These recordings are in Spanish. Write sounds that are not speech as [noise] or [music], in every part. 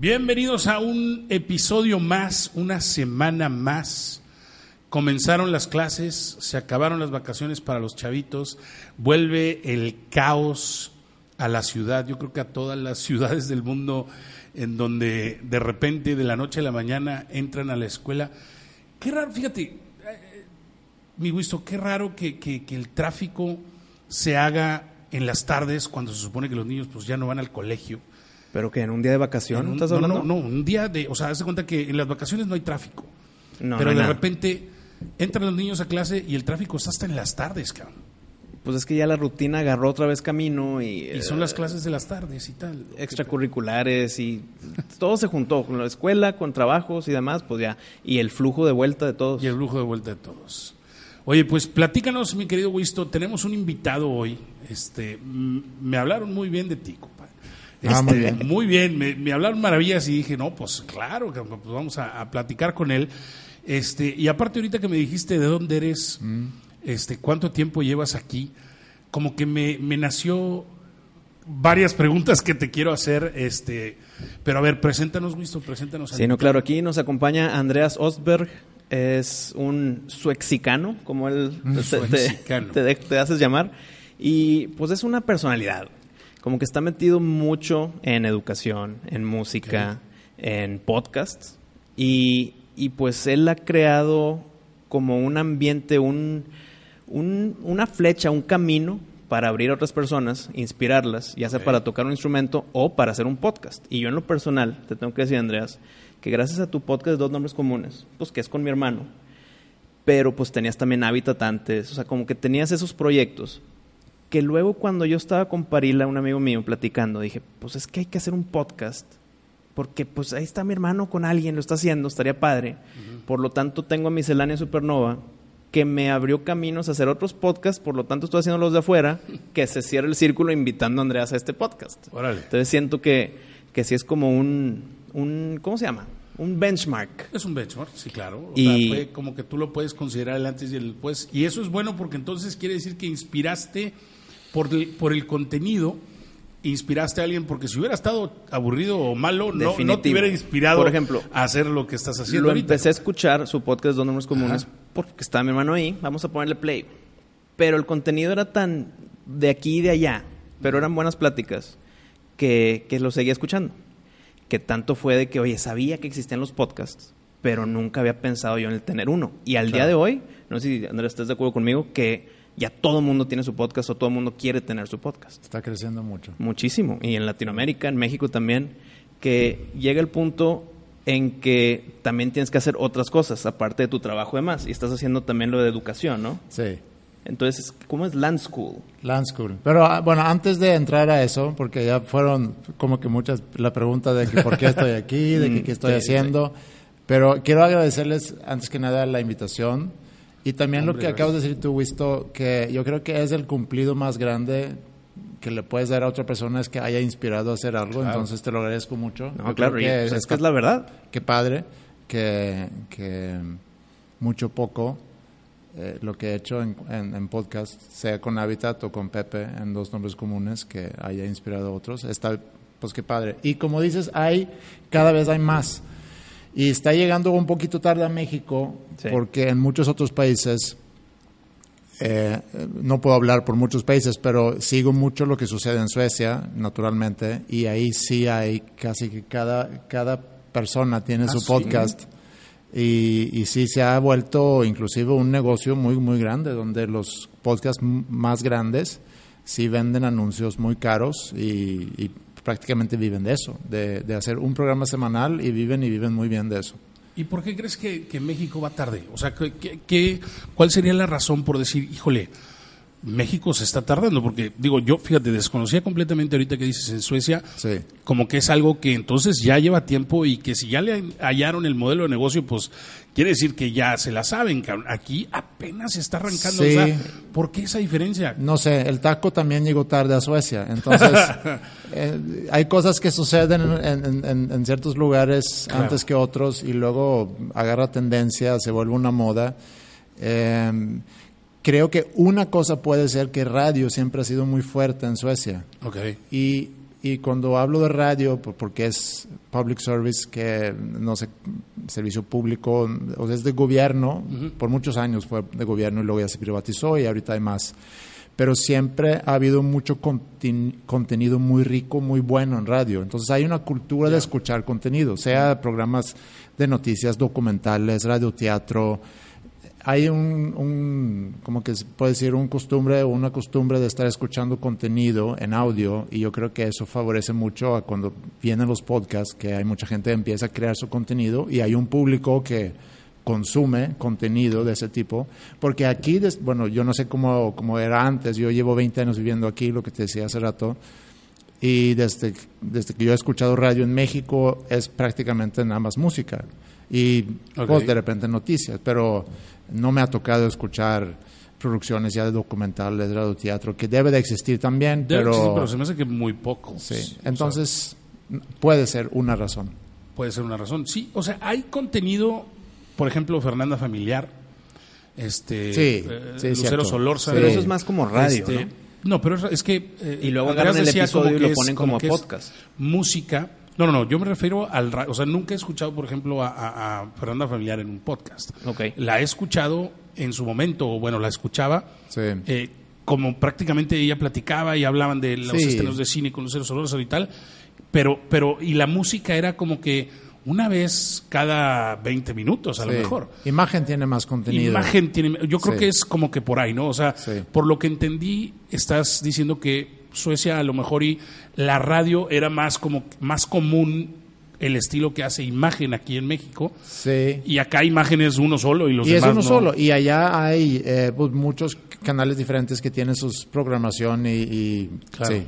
Bienvenidos a un episodio más, una semana más. Comenzaron las clases, se acabaron las vacaciones para los chavitos, vuelve el caos a la ciudad, yo creo que a todas las [laughs] ciudades del mundo en donde de repente de la noche a la mañana entran a la escuela. Qué raro, fíjate, eh, mi gusto, qué raro que, que, que el tráfico se haga en las tardes cuando se supone que los niños pues ya no van al colegio. ¿Pero que en un día de vacación un- estás no, hablando? no, no, un día de, o sea, haz de cuenta que en las vacaciones no hay tráfico. No, pero no de nada. repente entran los niños a clase y el tráfico está hasta en las tardes, cabrón. Pues es que ya la rutina agarró otra vez camino y... Y son eh, las clases de las tardes y tal. extracurriculares y todo se juntó con la escuela, con trabajos y demás, pues ya. Y el flujo de vuelta de todos. Y el lujo de vuelta de todos. Oye, pues platícanos, mi querido Wisto, tenemos un invitado hoy. Este, me hablaron muy bien de ti, compadre. Ah, muy Este, bien. Muy bien, me, me hablaron maravillas y dije, no, pues claro, que, pues vamos a, a platicar con él. Este, y aparte ahorita que me dijiste de dónde eres, Mm. este, cuánto tiempo llevas aquí, como que me, me nació varias preguntas que te quiero hacer, este, pero a ver, preséntanos, Wisto, preséntanos. Sí, no, claro, aquí nos acompaña Andreas Ostberg, es un suexicano, como él te- te haces llamar, y pues es una personalidad, como que está metido mucho en educación, en música, en podcasts, y, y pues él ha creado como un ambiente, un, un- una flecha, un camino para abrir a otras personas, inspirarlas, ya sea para tocar un instrumento o para hacer un podcast. Y yo en lo personal, te tengo que decir, Andreas, que gracias a tu podcast de Dos Nombres Comunes, pues que es con mi hermano, pero pues tenías también Habitat antes, o sea, como que tenías esos proyectos, que luego cuando yo estaba con Parila, un amigo mío, platicando, dije, pues es que hay que hacer un podcast, porque pues ahí está mi hermano con alguien, lo está haciendo, estaría padre. Por lo tanto, tengo a Miscelánea Supernova, que me abrió caminos a hacer otros podcasts, por lo tanto estoy haciendo los de afuera, [laughs] que se cierre el círculo invitando a Andreas a este podcast. Órale. Entonces siento que, que sí es como un, un, ¿cómo se llama? Un benchmark. Es un benchmark, sí, claro. O Y- sea, fue como que tú lo puedes considerar el antes y el después. Y eso es bueno porque entonces quiere decir que inspiraste por el, por el contenido, inspiraste a alguien, porque si hubiera estado aburrido o malo, no, no te hubiera inspirado Por ejemplo, a hacer lo que estás haciendo Lo ahorita. empecé a escuchar, su podcast Dos Nombres Comunes, Ajá. porque está mi hermano ahí, vamos a ponerle play. Pero el contenido era tan de aquí y de allá, pero eran buenas pláticas, que, que lo seguía escuchando. Que tanto fue de que, oye, sabía que existían los podcasts, pero nunca había pensado yo en el tener uno. Y al día de hoy, no sé si Andrés estás de acuerdo conmigo, que ya todo el mundo tiene su podcast o todo el mundo quiere tener su podcast. Está creciendo mucho. Muchísimo. Y en Latinoamérica, en México también, que llega el punto en que también tienes que hacer otras cosas, aparte de tu trabajo de más. Y estás haciendo también lo de educación, ¿no? Sí. Entonces, ¿cómo es Land School? Land School. Pero ah, bueno, antes de entrar a eso, porque ya fueron como que muchas, la pregunta de que por qué estoy aquí, de [laughs] que Mm, qué estoy sí, haciendo. Pero quiero agradecerles antes que nada la invitación. Y también Hombre, lo que acabas de decir tú, Wisto, que yo creo que es el cumplido más grande que le puedes dar a otra persona es que haya inspirado a hacer algo. Claro. Entonces te lo agradezco mucho. No, claro, pues, es está- que es la verdad. Qué padre que, que mucho poco eh, lo que he hecho en, en- en podcast, sea con Habitat o con Pepe, en dos nombres comunes, que haya inspirado a otros. Está, pues qué padre. Y como dices, hay, cada vez hay más. Y está llegando un poquito tarde a México, Sí. porque en muchos otros países, eh, no puedo hablar por muchos países, pero sigo mucho lo que sucede en Suecia, naturalmente, y ahí sí hay casi que cada, cada persona tiene Ah, su ¿sí? podcast. Y, y sí se ha vuelto inclusive un negocio muy, muy grande, donde los podcasts más grandes sí venden anuncios muy caros y, y prácticamente viven de eso, de, de hacer un programa semanal y viven y viven muy bien de eso. ¿Y por qué crees que, México va tarde? O sea, ¿qué, qué- qué- cuál sería la razón por decir, híjole, México se está tardando? Porque, digo, yo, fíjate, desconocía completamente ahorita que dices en Suecia, Sí. como que es algo que entonces ya lleva tiempo y que si ya le hallaron el modelo de negocio, pues quiere decir que ya se la saben, cabrón. Aquí apenas se está arrancando. Sí. O sea, ¿Por qué esa diferencia? No sé, el taco también llegó tarde a Suecia. Entonces, [laughs] eh, hay cosas que suceden en, en- en- en ciertos lugares Claro. antes que otros y luego agarra tendencia, se vuelve una moda. Eh, creo que una cosa puede ser que radio siempre ha sido muy fuerte en Suecia. Ok. Y y cuando hablo de radio, por- porque es public service, que no sé, servicio público, o sea, es de gobierno, por muchos años fue de gobierno y luego ya se privatizó y ahorita hay más. Pero siempre ha habido mucho contenido muy rico, muy bueno en radio. Entonces hay una cultura de escuchar contenido, sea programas de noticias, documentales, radioteatro, hay un, un, como que se puede decir, un costumbre o una costumbre de estar escuchando contenido en audio y yo creo que eso favorece mucho a cuando vienen los podcasts, que hay mucha gente que empieza a crear su contenido y hay un público que consume contenido de ese tipo, porque aquí, bueno, yo no sé cómo, cómo era antes, yo llevo 20 años viviendo aquí, lo que te decía hace rato, y desde, desde que yo he escuchado radio en México es prácticamente nada más música y pues de repente noticias, pero no me ha tocado escuchar producciones ya de documentales, de radioteatro, que debe de existir también, Debe pero, existir, pero se me hace que muy poco. sí. O sea, entonces puede ser una razón. puede ser una razón. Sí, o sea, hay contenido, por ejemplo, Fernanda Familiar, este, Sí, eh, sí, Lucero cierto. Solórzano. Pero Sí. eso es más como radio, Este, ¿no? No, pero es, que... eh, Y luego agarran el episodio como y lo ponen como es podcast. Música. No, no, no, yo me refiero al... O sea, nunca he escuchado, por ejemplo, a, a- a Fernanda Familiar en un podcast. Ok. La he escuchado en su momento, o bueno, la escuchaba Sí. eh, como prácticamente ella platicaba y hablaban de los Sí. estrenos de cine con Lucero Solórzano y tal, pero, pero, y la música era como que una vez cada 20 minutos a lo mejor. Imagen tiene más contenido. Imagen tiene, yo creo Sí. que es como que por ahí, ¿no? O sea, Sí. por lo que entendí, estás diciendo que Suecia a lo mejor y la radio era más como más común el estilo que hace imagen aquí en México Sí. y acá imagen es uno solo y los Y es demás uno no. solo. Y allá hay eh, pues, muchos canales diferentes que tienen sus programación y, y- Claro. sí.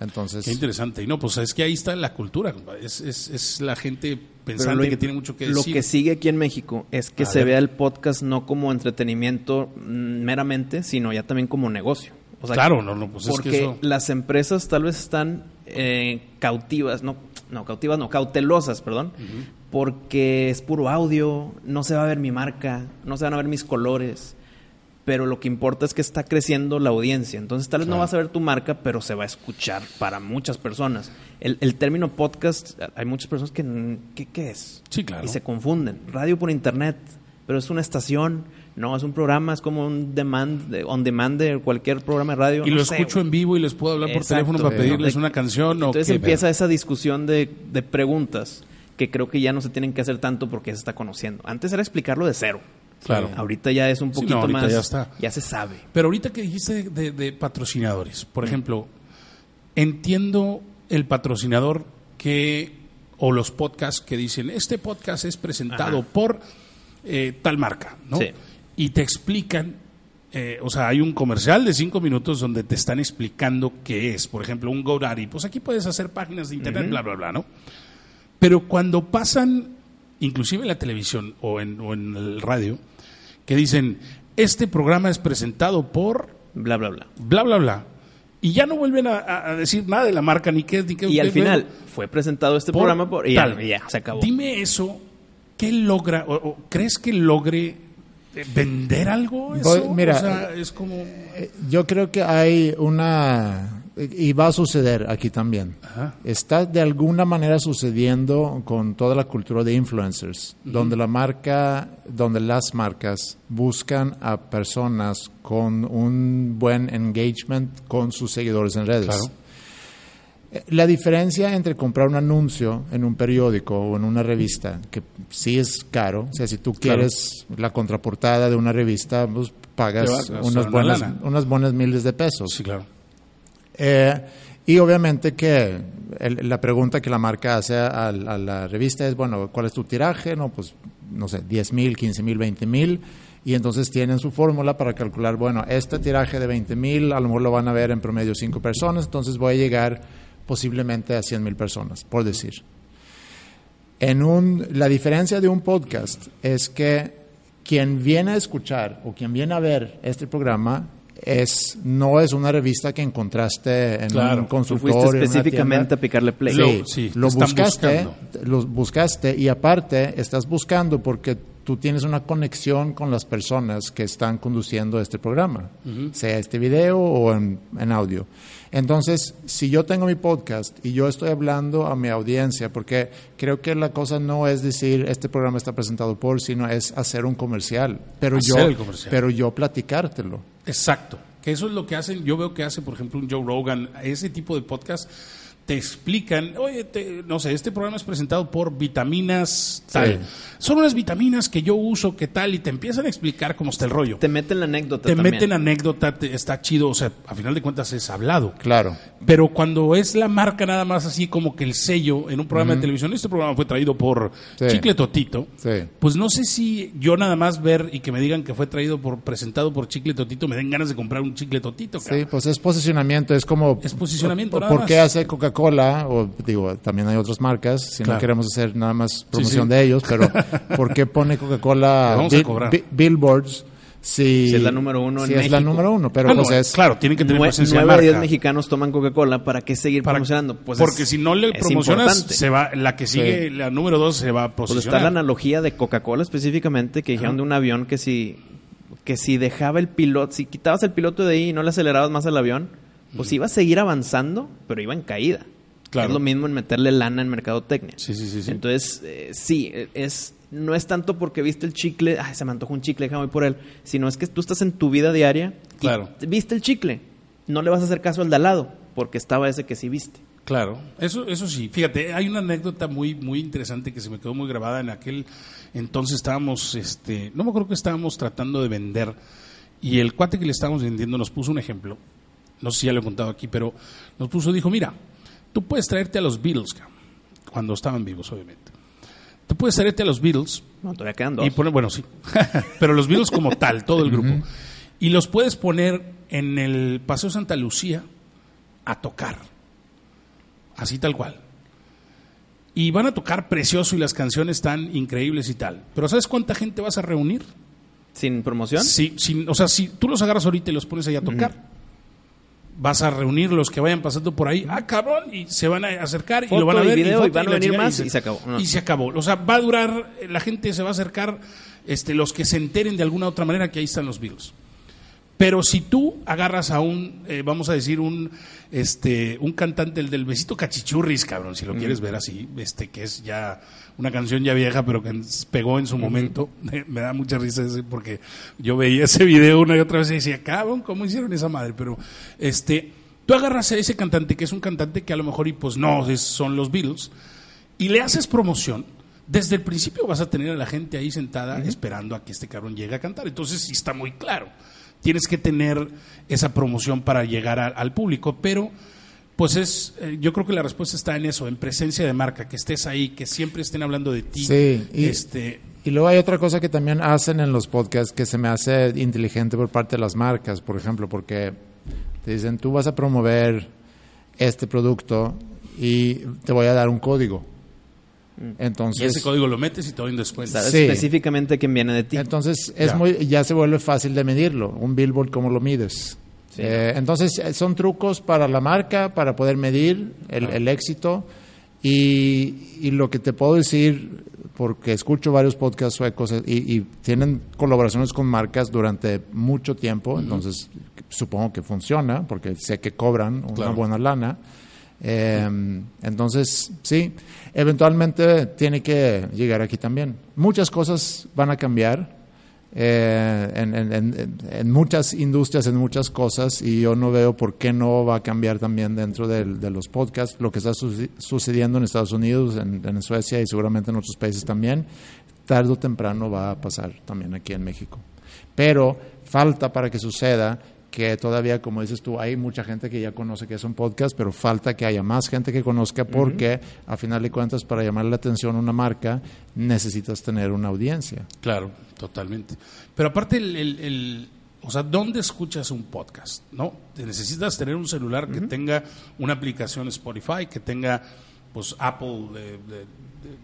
Entonces, Qué interesante. Y no, pues es que ahí está la cultura. Es, es, es la gente lo- que tiene mucho que Lo decir. que sigue aquí en México es que A se ver. vea el podcast no como entretenimiento mm, meramente, sino ya también como negocio. O sea, Claro, no, no, pues es porque que eso... las empresas tal vez están eh, cautivas, no, no, cautivas, no, cautelosas, perdón, porque es puro audio, no se va a ver mi marca, no se van a ver mis colores, pero lo que importa es que está creciendo la audiencia. Entonces tal vez no vas a ver tu marca, pero se va a escuchar para muchas personas. El, el término podcast, hay muchas personas que, ¿qué, qué es? Sí, claro. Y se confunden. Radio por internet, pero es una estación, no, es un programa, es como un demand, de- on demand de cualquier programa de radio. Y no lo sé, escucho güey. en vivo y les puedo hablar por Exacto. teléfono para pedirles De- una canción o Entonces qué empieza esa discusión de, de preguntas que creo que ya no se tienen que hacer tanto porque ya se está conociendo. Antes era explicarlo de cero. Claro. Ahorita ya es un Sí, no, poquito más. ya está. ya se sabe. Pero ahorita que dijiste de, de- de patrocinadores, por ejemplo, entiendo el patrocinador que, o los podcasts que dicen, este podcast es presentado Ajá. por eh, tal marca, ¿no? Sí. Y te explican, eh, o sea, hay un comercial de cinco minutos donde te están explicando qué es. Por ejemplo, un GoDaddy, pues aquí puedes hacer páginas de internet, bla, bla, bla, ¿no? Pero cuando pasan, inclusive en la televisión o en, o en el radio, que dicen, este programa es presentado por Bla, bla, bla. bla, bla, bla. Y ya no vuelven a, decir nada de la marca, ni qué, ni qué. Y al final fue presentado este por programa por, y ya, tal. y ya, se acabó. Dime eso, ¿qué logra, o, o crees que logre vender algo eso? Voy- mira, o sea, es como... eh, yo creo que hay una... Y va a suceder aquí también. Ajá. Está de alguna manera sucediendo con toda la cultura de influencers, donde la marca, donde las marcas buscan a personas con un buen engagement con sus seguidores en redes. Claro. La diferencia entre comprar un anuncio en un periódico o en una revista, que sí es caro, o sea, si tú Claro. quieres la contraportada de una revista, pues pagas va unas una buenas, lana. unas buenas miles de pesos. Sí, claro. Eh, y obviamente que el- la pregunta que la marca hace a, a la revista es, bueno, ¿cuál es tu tiraje? No, pues, no sé, 10 mil, 15 mil, 20 mil. Y entonces tienen su fórmula para calcular, bueno, este tiraje de 20 mil, a lo mejor lo van a ver en promedio 5 personas, entonces voy a llegar posiblemente a 100 mil personas, por decir. En un, la diferencia de un podcast es que quien viene a escuchar o quien viene a ver este programa es no es una revista que encontraste en Claro. un consultorio. fuiste específicamente a picarle play. Lo- Sí, sí, te lo buscaste, lo buscaste y aparte estás buscando porque tú tienes una conexión con las personas que están conduciendo este programa, sea este video o en, en, audio. Entonces, si yo tengo mi podcast y yo estoy hablando a mi audiencia, porque creo que la cosa no es decir este programa está presentado por, sino es hacer un comercial, pero yo, pero yo platicártelo. Exacto. Que eso es lo que hacen, yo veo que hace, por ejemplo, un Joe Rogan, ese tipo de podcast te explican, oye, no sé, este programa es presentado por vitaminas tal. Son unas vitaminas que yo uso, que tal, y te empiezan a explicar cómo está el rollo. Te meten la anécdota. Te meten la anécdota, está chido, o sea, a final de cuentas es hablado. Claro. Pero cuando es la marca nada más así como que el sello en un programa de televisión, este programa fue traído por Chicle Totito, pues no sé si yo nada más ver y que me digan que fue traído por, presentado por Chicle Totito, me den ganas de comprar un Chicle Totito. Sí, pues es posicionamiento, es como... Es posicionamiento. ¿Por, qué hace Coca-Cola? O digo, también hay otras marcas, si no queremos hacer nada más promoción de ellos, pero [laughs] ¿por qué pone Coca-Cola billboards? Si, es la número uno en es la número uno, pero ah, pues es... Claro, tienen que tener presencia de marca. mexicanos toman Coca-Cola, ¿para qué seguir promocionando? Pues porque si no le promocionas, se va, la que sigue, la número dos, se va a posicionar. Pues está la analogía de Coca-Cola específicamente, que dijeron de un avión que si, que si dejaba el piloto, si quitabas el piloto de ahí y no le acelerabas más al avión, pues iba a seguir avanzando, pero iba en caída. Es lo mismo en meterle lana en mercadotecnia. Sí, sí, sí. Entonces, eh, sí, es, no es tanto porque viste el chicle, ay, se me antojó un chicle, déjame ir por él, sino es que tú estás en tu vida diaria claro. viste el chicle. No le vas a hacer caso al de al lado, porque estaba ese que sí viste. Claro, eso, eso sí. Fíjate, hay una anécdota muy, muy interesante que se me quedó muy grabada en aquel entonces estábamos, este, no me acuerdo que estábamos tratando de vender y el cuate que le estábamos vendiendo nos puso un ejemplo. No sé si ya lo he contado aquí, pero nos puso, dijo, mira, Tú puedes traerte a los Beatles, cuando estaban vivos, obviamente. Tú puedes traerte a los Beatles. No, todavía quedan dos. Y poner, bueno, sí. [laughs] Pero los Beatles como tal, todo el grupo. Y los puedes poner en el Paseo Santa Lucía a tocar. Así tal cual. Y van a tocar precioso y las canciones están increíbles y tal. Pero ¿sabes cuánta gente vas a reunir? ¿Sin promoción? Sí, sin, o sea, si tú los agarras ahorita y los pones ahí a tocar vas a reunir los que vayan pasando por ahí, ah, cabrón, y se van a acercar y lo van a ver. y, van a venir más y se, acabó. Y se acabó. O sea, va a durar, la gente se va a acercar, este, los que se enteren de alguna otra manera que ahí están los virus. Pero si tú agarras a un, eh, vamos a decir, un, este, un cantante, el del besito cachichurris, cabrón, si lo quieres ver así, este, que es ya una canción ya vieja, pero que pegó en su momento, [laughs] me da mucha risa ese porque yo veía ese video una y otra vez y decía, cabrón, ¿cómo hicieron esa madre? Pero, este, tú agarras a ese cantante, que es un cantante que a lo mejor, y pues no, son los Beatles, y le haces promoción, desde el principio vas a tener a la gente ahí sentada esperando a que este cabrón llegue a cantar. Entonces sí está muy claro tienes que tener esa promoción para llegar al público, pero pues es, eh, yo creo que la respuesta está en eso, en presencia de marca, que estés ahí, que siempre estén hablando de ti. Sí, y, este, y luego hay otra cosa que también hacen en los podcasts que se me hace inteligente por parte de las marcas, por ejemplo, porque te dicen, tú vas a promover este producto y te voy a dar un código. Mm. Entonces, y ese código lo metes y te doy un descuento. Sabes específicamente quién viene de ti. Entonces es ya. muy, ya se vuelve fácil de medirlo. Un billboard, ¿cómo lo mides? Eh, entonces eh, son trucos para la marca, para poder medir el, éxito. Y, y, lo que te puedo decir, porque escucho varios podcasts suecos eh, y, tienen colaboraciones con marcas durante mucho tiempo, entonces supongo que funciona, porque sé que cobran una buena lana. Eh, entonces, sí, eventualmente tiene que llegar aquí también. Muchas cosas van a cambiar eh, en, muchas industrias, en muchas cosas, y yo no veo por qué no va a cambiar también dentro de, los podcasts. Lo que está sucediendo en Estados Unidos, en, Suecia y seguramente en otros países también, tarde o temprano va a pasar también aquí en México. Pero falta para que suceda que todavía, como dices tú, hay mucha gente que ya conoce que es un podcast, pero falta que haya más gente que conozca porque, a final de cuentas, para llamar la atención a una marca, necesitas tener una audiencia. Claro, totalmente. Pero aparte, el, o sea, ¿dónde escuchas un podcast? ¿No? Necesitas tener un celular que tenga una aplicación Spotify, que tenga pues Apple,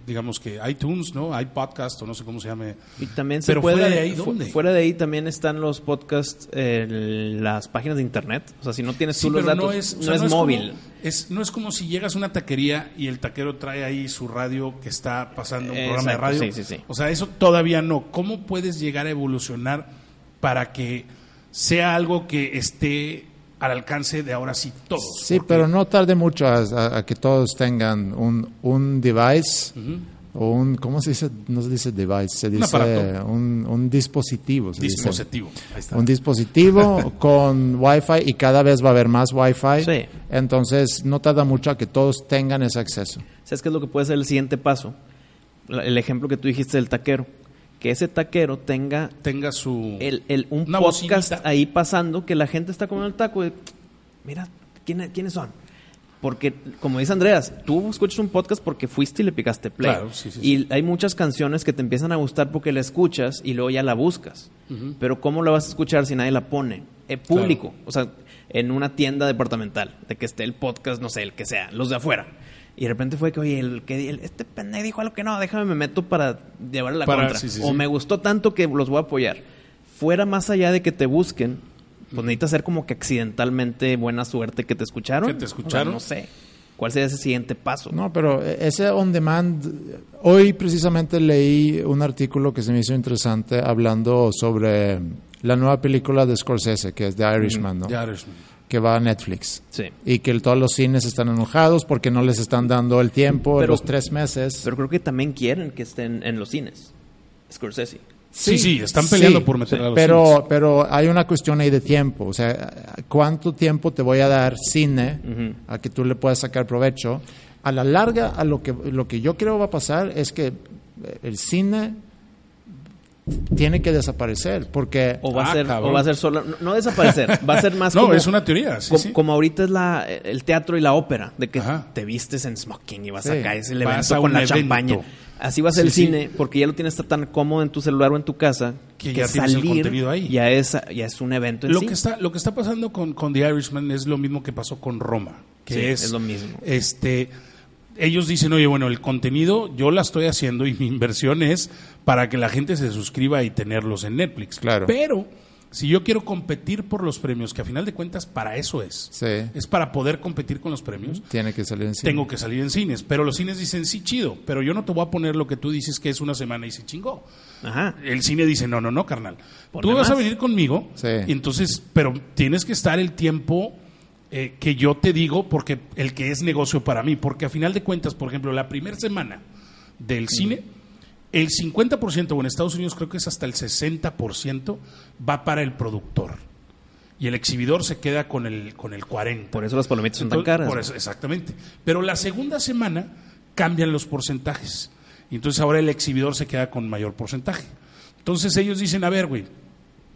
digamos que iTunes, ¿no? Hay podcast o no sé cómo se llame. Y también se Pero puede. fuera de ahí, ¿dónde? fuera de ahí también están los podcasts en las páginas de internet. O sea, si no tienes Sí, tú los datos, no es, o no sea, es como- móvil. es, no es como si llegas a una taquería y el taquero trae ahí su radio que está pasando un Eh, programa de radio. sí, sí, sí. O sea, eso todavía no. ¿Cómo puedes llegar a evolucionar para que sea algo que esté al alcance de ahora sí todos? Sí, Porque- pero no tarde mucho a, a- a que todos tengan un, un device o un, ¿cómo se dice? No se dice device, se dice aparato. un, un dispositivo. se dice. Dispositivo. Ahí está. Un dispositivo [laughs] con Wi-Fi y cada vez va a haber más Wi-Fi. Sí. Entonces no tarda mucho a que todos tengan ese acceso. ¿Sabes qué es lo que puede ser el siguiente paso? La- El ejemplo que tú dijiste del taquero. Que ese taquero tenga tenga su... el, el- un podcast bocinita. ahí pasando que la gente está comiendo el taco y, mira, ¿quién- ¿quiénes son? Porque, como dice Andreas, tú escuchas un podcast porque fuiste y le picaste play. Claro, sí, sí, y hay muchas canciones que te empiezan a gustar porque la escuchas y luego ya la buscas. Pero ¿cómo la vas a escuchar si nadie la pone? Eh, público, o sea, en una tienda departamental, de que esté el podcast, no sé, el que sea, los de afuera. Y de repente fue que, oye, el que el- este pendejo dijo algo que no, déjame me meto para llevarle la Para- contra. sí, sí, o sí. me gustó tanto que los voy a apoyar. Fuera más allá de que te busquen, pues necesitas ser como que accidentalmente buena suerte que te escucharon. Que te escucharon. O sea, no sé. ¿Cuál sería ese siguiente paso? No, pero ese on demand, hoy precisamente leí un artículo que se me hizo interesante hablando sobre la nueva película de Scorsese, que es The Irishman, ¿no? Ya eres- que va a Netflix. Sí. Y que el- todos los cines están enojados porque no les están dando el tiempo, Pero- los tres meses. Pero creo que también quieren que estén en los cines. Scorsese. Sí, sí, están peleando por meter a los pero, cines. pero hay una cuestión ahí de tiempo. O sea, ¿cuánto tiempo te voy a dar cine Ujú. a que tú le puedas sacar provecho? A la larga, a lo que, lo que yo creo va a pasar es que el cine tiene que desaparecer porque O va, Ah, a ser, cabrón. o va a ser solo. No, no desaparecer, va a ser más [laughs] No, como. es una teoría, sí, co- sí. Como ahorita es la, el teatro y la ópera, de que Ajá. te vistes en smoking y vas Sí. acá, es el Vas evento a con la evento. champaña. Así va a ser el cine, porque ya lo tienes tan cómodo en tu celular o en tu casa Que ya tienes el contenido ahí. Ya es, ya es un evento en Lo sí. que está, lo que está pasando con, con The Irishman es lo mismo que pasó con Roma, que Sí, es, es lo mismo. Este, ellos dicen, oye, bueno, el contenido yo la estoy haciendo y mi inversión es para que la gente se suscriba y tenerlos en Netflix. Claro. Pero si yo quiero competir por los premios, que a final de cuentas para eso es, Sí. es para poder competir con los premios. tiene que salir en cine. Tengo que salir en cines, pero los cines dicen sí chido, pero yo no te voy a poner lo que tú dices que es una semana y se chingó. Ajá. El cine dice, no, no, no, carnal. Tú vas a venir conmigo, Sí. y entonces, pero tienes que estar el tiempo eh, que yo te digo, porque el que es negocio para mí, porque a final de cuentas, por ejemplo, la primera semana del cine, el 50%, o en Estados Unidos creo que es hasta el 60%, va para el productor. Y el exhibidor se queda con el, con el 40%. Por eso las palomitas son tan caras. por eso, exactamente. Pero la segunda semana cambian los porcentajes. Y entonces ahora el exhibidor se queda con mayor porcentaje. Entonces ellos dicen, a ver, güey,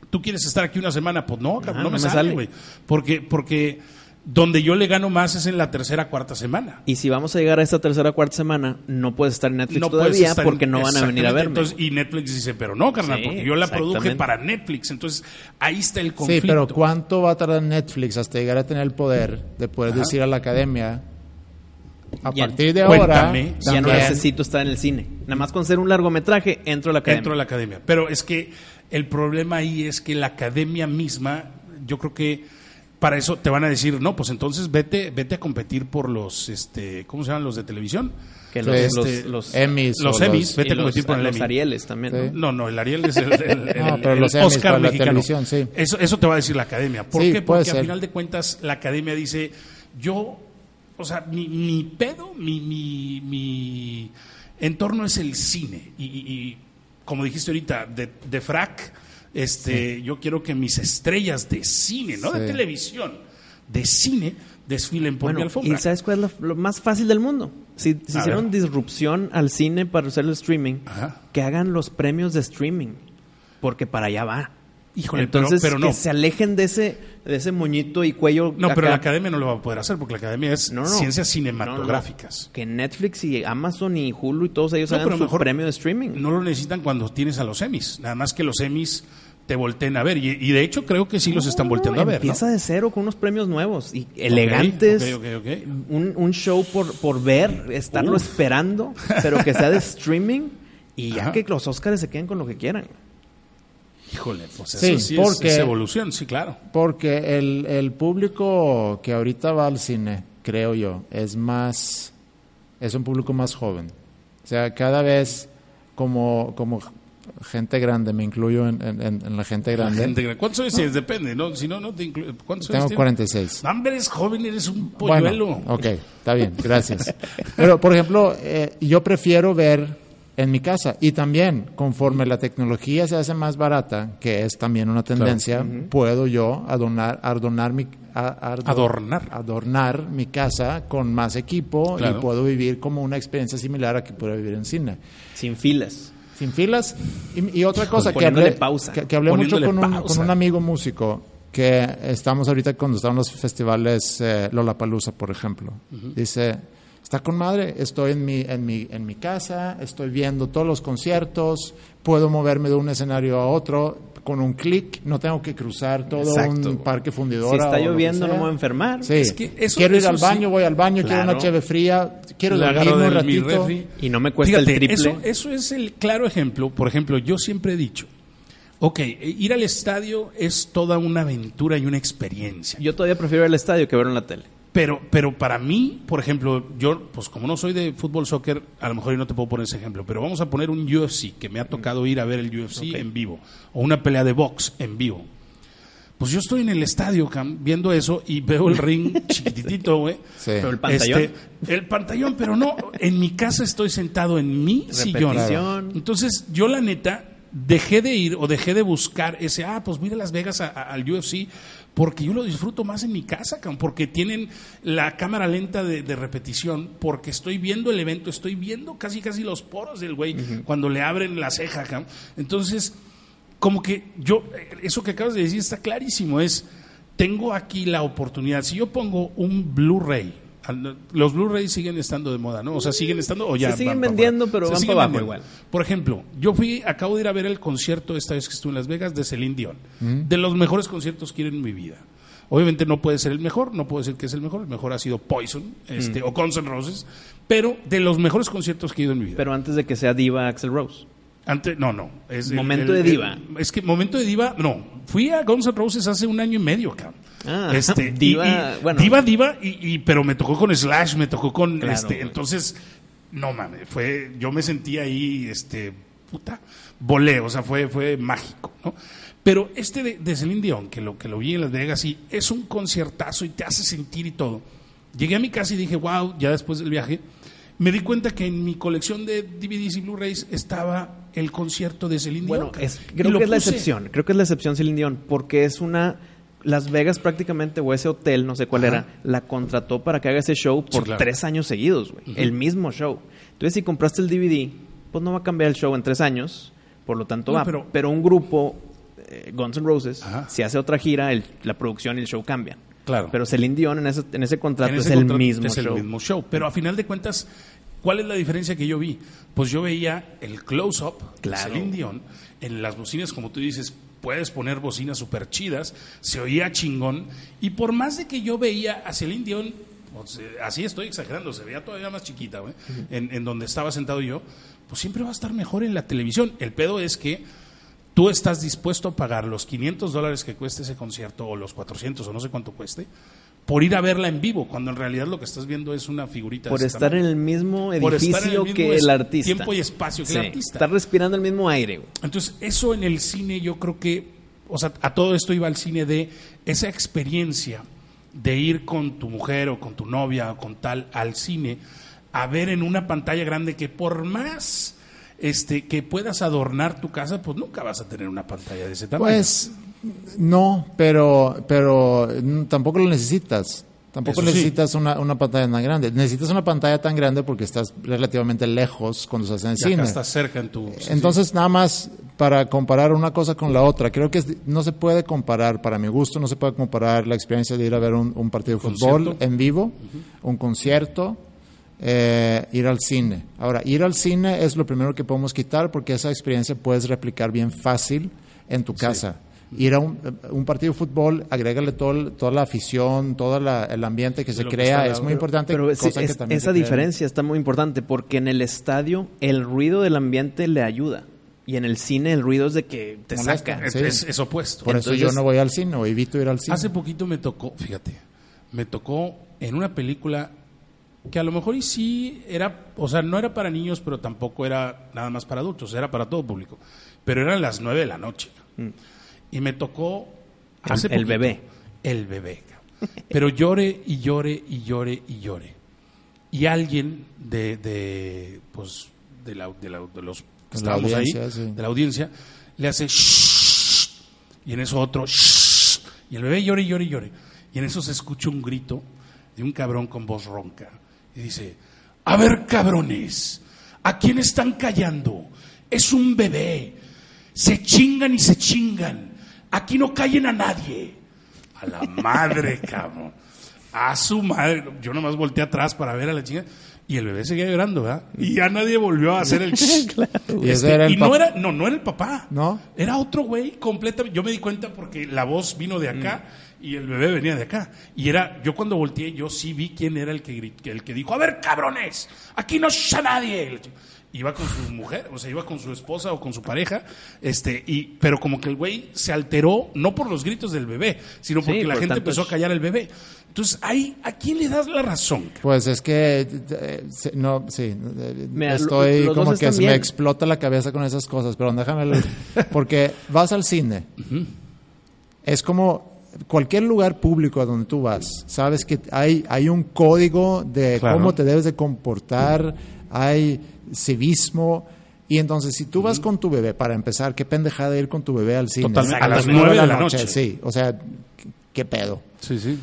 ¿tú quieres estar aquí una semana? Pues no, no, me no me sale, sale. güey. Porque, porque donde yo le gano más es en la tercera, cuarta semana. Y si vamos a llegar a esta tercera o cuarta semana, no puedes estar en Netflix No todavía estar en- porque no van a venir a verme. Entonces, y Netflix dice, pero no, carnal, Sí, porque yo la produje para Netflix. Entonces, ahí está el Sí, conflicto. pero ¿cuánto va a tardar Netflix hasta llegar a tener el poder de poder Ajá. decir a la academia a Ya- partir de Cuéntame, ahora ya no necesito estar en el cine. Nada más con ser un largometraje, entro a la academia. Dentro de la academia. Pero es que el problema ahí es que la academia misma, yo creo que para eso te van a decir, no, pues entonces vete, vete a competir por los, este, ¿cómo se llaman los de televisión? Que los, este, los, los, Emmys Los Emmys, vete a competir por el los Emmy. Arieles también. Sí. ¿no? No, no, el Ariel es el, el- [laughs] el- No, pero el los Emmys Oscar para la mexicano. televisión, sí. Eso, eso te va a decir la academia. ¿Por Sí, qué? Porque a ser. final de cuentas la academia dice, yo, o sea, mi, mi pedo, mi, mi, mi entorno es el cine. Y, y- y, como dijiste ahorita, de, de frac, este, yo quiero que mis estrellas de cine, no de televisión, de cine, desfilen por mi Bueno, alfombra. ¿y sabes cuál es lo, lo más fácil del mundo? Si, hicieron ver. disrupción al cine para hacer el streaming, Ajá. que hagan los premios de streaming, porque para allá va. Híjole, pero- Entonces, pero no. que se alejen de ese, de ese moñito y cuello. No, pero la academia no lo va a poder hacer porque la academia es No, no. ciencias cinematográficas. Que Netflix y Amazon y Hulu y todos ellos No, hagan pero su mejor premio de streaming. No lo necesitan cuando tienes a los Emmys. Nada más que los Emmys te volteen a ver. Y, y de hecho creo que sí los están volteando a ver. ¿no? Empieza de cero con unos premios nuevos y elegantes. ok, ok, ok. Un, un show por, por ver, estarlo Uf. esperando, pero que sea de [laughs] streaming y ya Ajá. que los Oscars se queden con lo que quieran. Híjole, pues eso Sí, sí, es- porque- es, evolución, sí, claro. Porque el, el público que ahorita va al cine, creo yo, es más, es un público más joven. O sea, cada vez como, como gente grande, me incluyo en, en- en- la gente La grande, gente gra- ¿Cuántos años tienes? Depende, ¿no? Si no, no te incluye. ¿Cuántos tengo años tienes? 46. No, hombre, eres joven, eres un polluelo. Bueno, ok, está bien, gracias. Pero, por ejemplo, eh, yo prefiero ver en mi casa y también conforme la tecnología se hace más barata, que es también una tendencia, puedo yo adornar, adornar mi ador- Adornar. adornar mi casa con más equipo Claro. y puedo vivir como una experiencia similar a que puedo vivir en cine. Sin filas. Sin filas. Y, y otra cosa que hablé, pausa. que, que hablé mucho con un, con un amigo músico que estamos ahorita cuando estaban los festivales eh, Lollapalooza, por ejemplo. Dice, está con madre, estoy en mi, en, mi, en mi casa, estoy viendo todos los conciertos, puedo moverme de un escenario a otro con un clic, no tengo que cruzar todo Exacto. un parque Si fundidora. está lloviendo no me voy a enfermar. Sí. Es que eso- quiero ir al baño, sí. voy al baño, quiero una cheve fría, quiero dormirme un ratito. Y no me cuesta Fíjate, el triple. Eso, eso es el claro ejemplo. Por ejemplo, yo siempre he dicho, ok, ir al estadio es toda una aventura y una experiencia. Yo todavía prefiero ir al estadio que verlo en la tele. Pero, pero para mí, por ejemplo, yo, pues como no soy de fútbol, soccer, a lo mejor yo no te puedo poner ese ejemplo, pero vamos a poner un UFC, que me ha tocado ir a ver el UFC en vivo, o una pelea de box en vivo. Pues yo estoy en el estadio, Cam, viendo eso y veo el ring [laughs] chiquititito, güey. Sí. Pero el pantallón. Este, el pantallón, pero no, en mi casa estoy sentado en mi sillón. Repetición. Entonces, yo la neta dejé de ir o dejé de buscar ese, ah, pues mira Las Vegas a- a- al UFC, porque yo lo disfruto más en mi casa, porque tienen la cámara lenta de, de repetición, porque estoy viendo el evento, estoy viendo casi casi los poros del güey cuando le abren la ceja. Entonces, como que yo, eh, eso que acabas de decir está clarísimo, es, tengo aquí la oportunidad, si yo pongo un Blu-ray, los Blu-ray siguen estando de moda, ¿no? O sea, siguen estando o ya Se siguen van vendiendo, pero Se van siguen para abajo vendiendo. igual. Por ejemplo, yo fui, acabo de ir a ver el concierto esta vez que estuve en Las Vegas de Celine Dion, de los mejores conciertos que he ido en mi vida. Obviamente no puede ser el mejor, no puedo decir que es el mejor, el mejor ha sido Poison este, o Guns N' Roses, pero de los mejores conciertos que he ido en mi vida. Pero antes de que sea diva Axel Rose. Antes, no, no. Es Momento el- de el- diva. es que momento de diva, no. Fui a Guns N' Roses hace un año y medio, cabrón. Ah, Este, [laughs] y- diva, y- bueno. diva, diva, y, y- pero me tocó con Slash, me tocó con Claro, este, güey. entonces, no mames, fue, yo me sentí ahí, este, puta, volé, o sea, fue, fue mágico, ¿no? Pero este de, de Celine Dion, que lo, que lo vi en Las Vegas, y es un conciertazo y te hace sentir y todo. Llegué a mi casa y dije, wow, ya después del viaje, me di cuenta que en mi colección de DVDs y Blu-rays estaba el concierto de Celine Bueno, Dion. es- Y creo que es la excepción. Creo que es la excepción Celine Dion, porque es una... Las Vegas prácticamente, o ese hotel, no sé cuál Ajá. era, la contrató para que haga ese show por claro. tres años seguidos, güey. El mismo show. Entonces, si compraste el DVD, pues no va a cambiar el show en tres años, por lo tanto No, va. pero- Pero, un grupo, eh, Guns N' Roses, Ajá. si hace otra gira, el- la producción y el show cambian. Claro. Pero Celine Dion en ese, en ese contrato En es el mismo es el mismo show. Pero a final de cuentas, ¿cuál es la diferencia que yo vi? Pues yo veía el close-up Claro. Celine Dion en las bocinas, como tú dices, puedes poner bocinas súper chidas, se oía chingón, y por más de que yo veía a Celine Dion, pues, eh, así estoy exagerando, se veía todavía más chiquita, en, en donde estaba sentado yo, pues siempre va a estar mejor en la televisión. El pedo es que tú estás dispuesto a pagar los 500 dólares que cueste ese concierto, o los 400, o no sé cuánto cueste, por ir a verla en vivo, cuando en realidad lo que estás viendo es una figurita. Por de estar tamaño. en el mismo Por edificio estar en el mismo que el artista. tiempo y espacio que el artista. Estar respirando el mismo aire, güey. Entonces, eso en el cine yo creo que, o sea, a todo esto iba al cine de esa experiencia de ir con tu mujer o con tu novia o con tal al cine a ver en una pantalla grande que por más este que puedas adornar tu casa, pues nunca vas a tener una pantalla de ese tamaño. Pues no, pero, pero mm, tampoco lo necesitas. Tampoco Eso sí. necesitas una, una pantalla tan grande. Necesitas una pantalla tan grande porque estás relativamente lejos cuando en el Ya acá cine. estás cerca en tu sí, Entonces, nada más para comparar una cosa con la otra, creo que no se puede comparar, para mi gusto, no se puede comparar la experiencia de ir a ver un, un partido de fútbol Concierto. en vivo, un concierto, eh, ir al cine. Ahora, ir al cine es lo primero que podemos quitar porque esa experiencia puedes replicar bien fácil en tu casa. Ir a un, un partido de fútbol, agrégale todo, toda la afición, todo la- el ambiente que se que crea, es muy importante. Pero es- esa diferencia está muy importante porque en el estadio el ruido del ambiente le ayuda y en el cine el ruido es de que te Molesta. saca. Es, Sí. es- es opuesto. Por eso yo no voy al cine o evito ir al cine. Hace poquito me tocó, fíjate, me tocó en una película que a lo mejor y sí era, o sea, no era para niños, pero tampoco era nada más para adultos, era para todo público. Pero eran las nueve de la noche. Y me tocó El- hace el poquito, bebé. El bebé. Pero llore y llore y llore y llore. Y alguien de, de pues, de, la, de, la- de los que la estábamos ahí, sí. de la audiencia, le hace "Shh", y en eso otro "Shh", y el bebé llora y llora y llora. Y en eso se escucha un grito de un cabrón con voz ronca. Y dice, a ver cabrones, ¿a quién están callando? Es un bebé. Se chingan y se chingan. Aquí no callen a nadie. A la madre, cabrón. A su madre. Yo nomás volteé atrás para ver a la chinga. Y el bebé seguía llorando, ¿verdad? Y ya nadie volvió a hacer el [laughs] shh. Y ese Este, era el y no era, no, no era el papá. ¿No? Era otro güey completamente. Yo me di cuenta porque la voz vino de acá y el bebé venía de acá. Y era, yo cuando volteé, yo sí vi quién era el que, el que dijo, a ver, cabrones, aquí no shh a nadie. Iba con su mujer, o sea, iba con su esposa o con su pareja, este, y, pero como que el güey se alteró, no por los gritos del bebé, sino Sí, porque la por gente empezó a callar al bebé. Entonces, ahí, ¿a quién le das la razón? Pues es que eh, se- no, sí, Mira, estoy lo- como que se me explota la cabeza con esas cosas, pero déjame leer. porque vas al cine. Es como cualquier lugar público a donde tú vas, sabes que hay hay un código de Claro. cómo te debes de comportar, hay civismo y entonces si tú vas con tu bebé para empezar, qué pendejada ir con tu bebé al cine Totalmente. a las nueve de la noche. sí, o sea, qué pedo Sí, sí.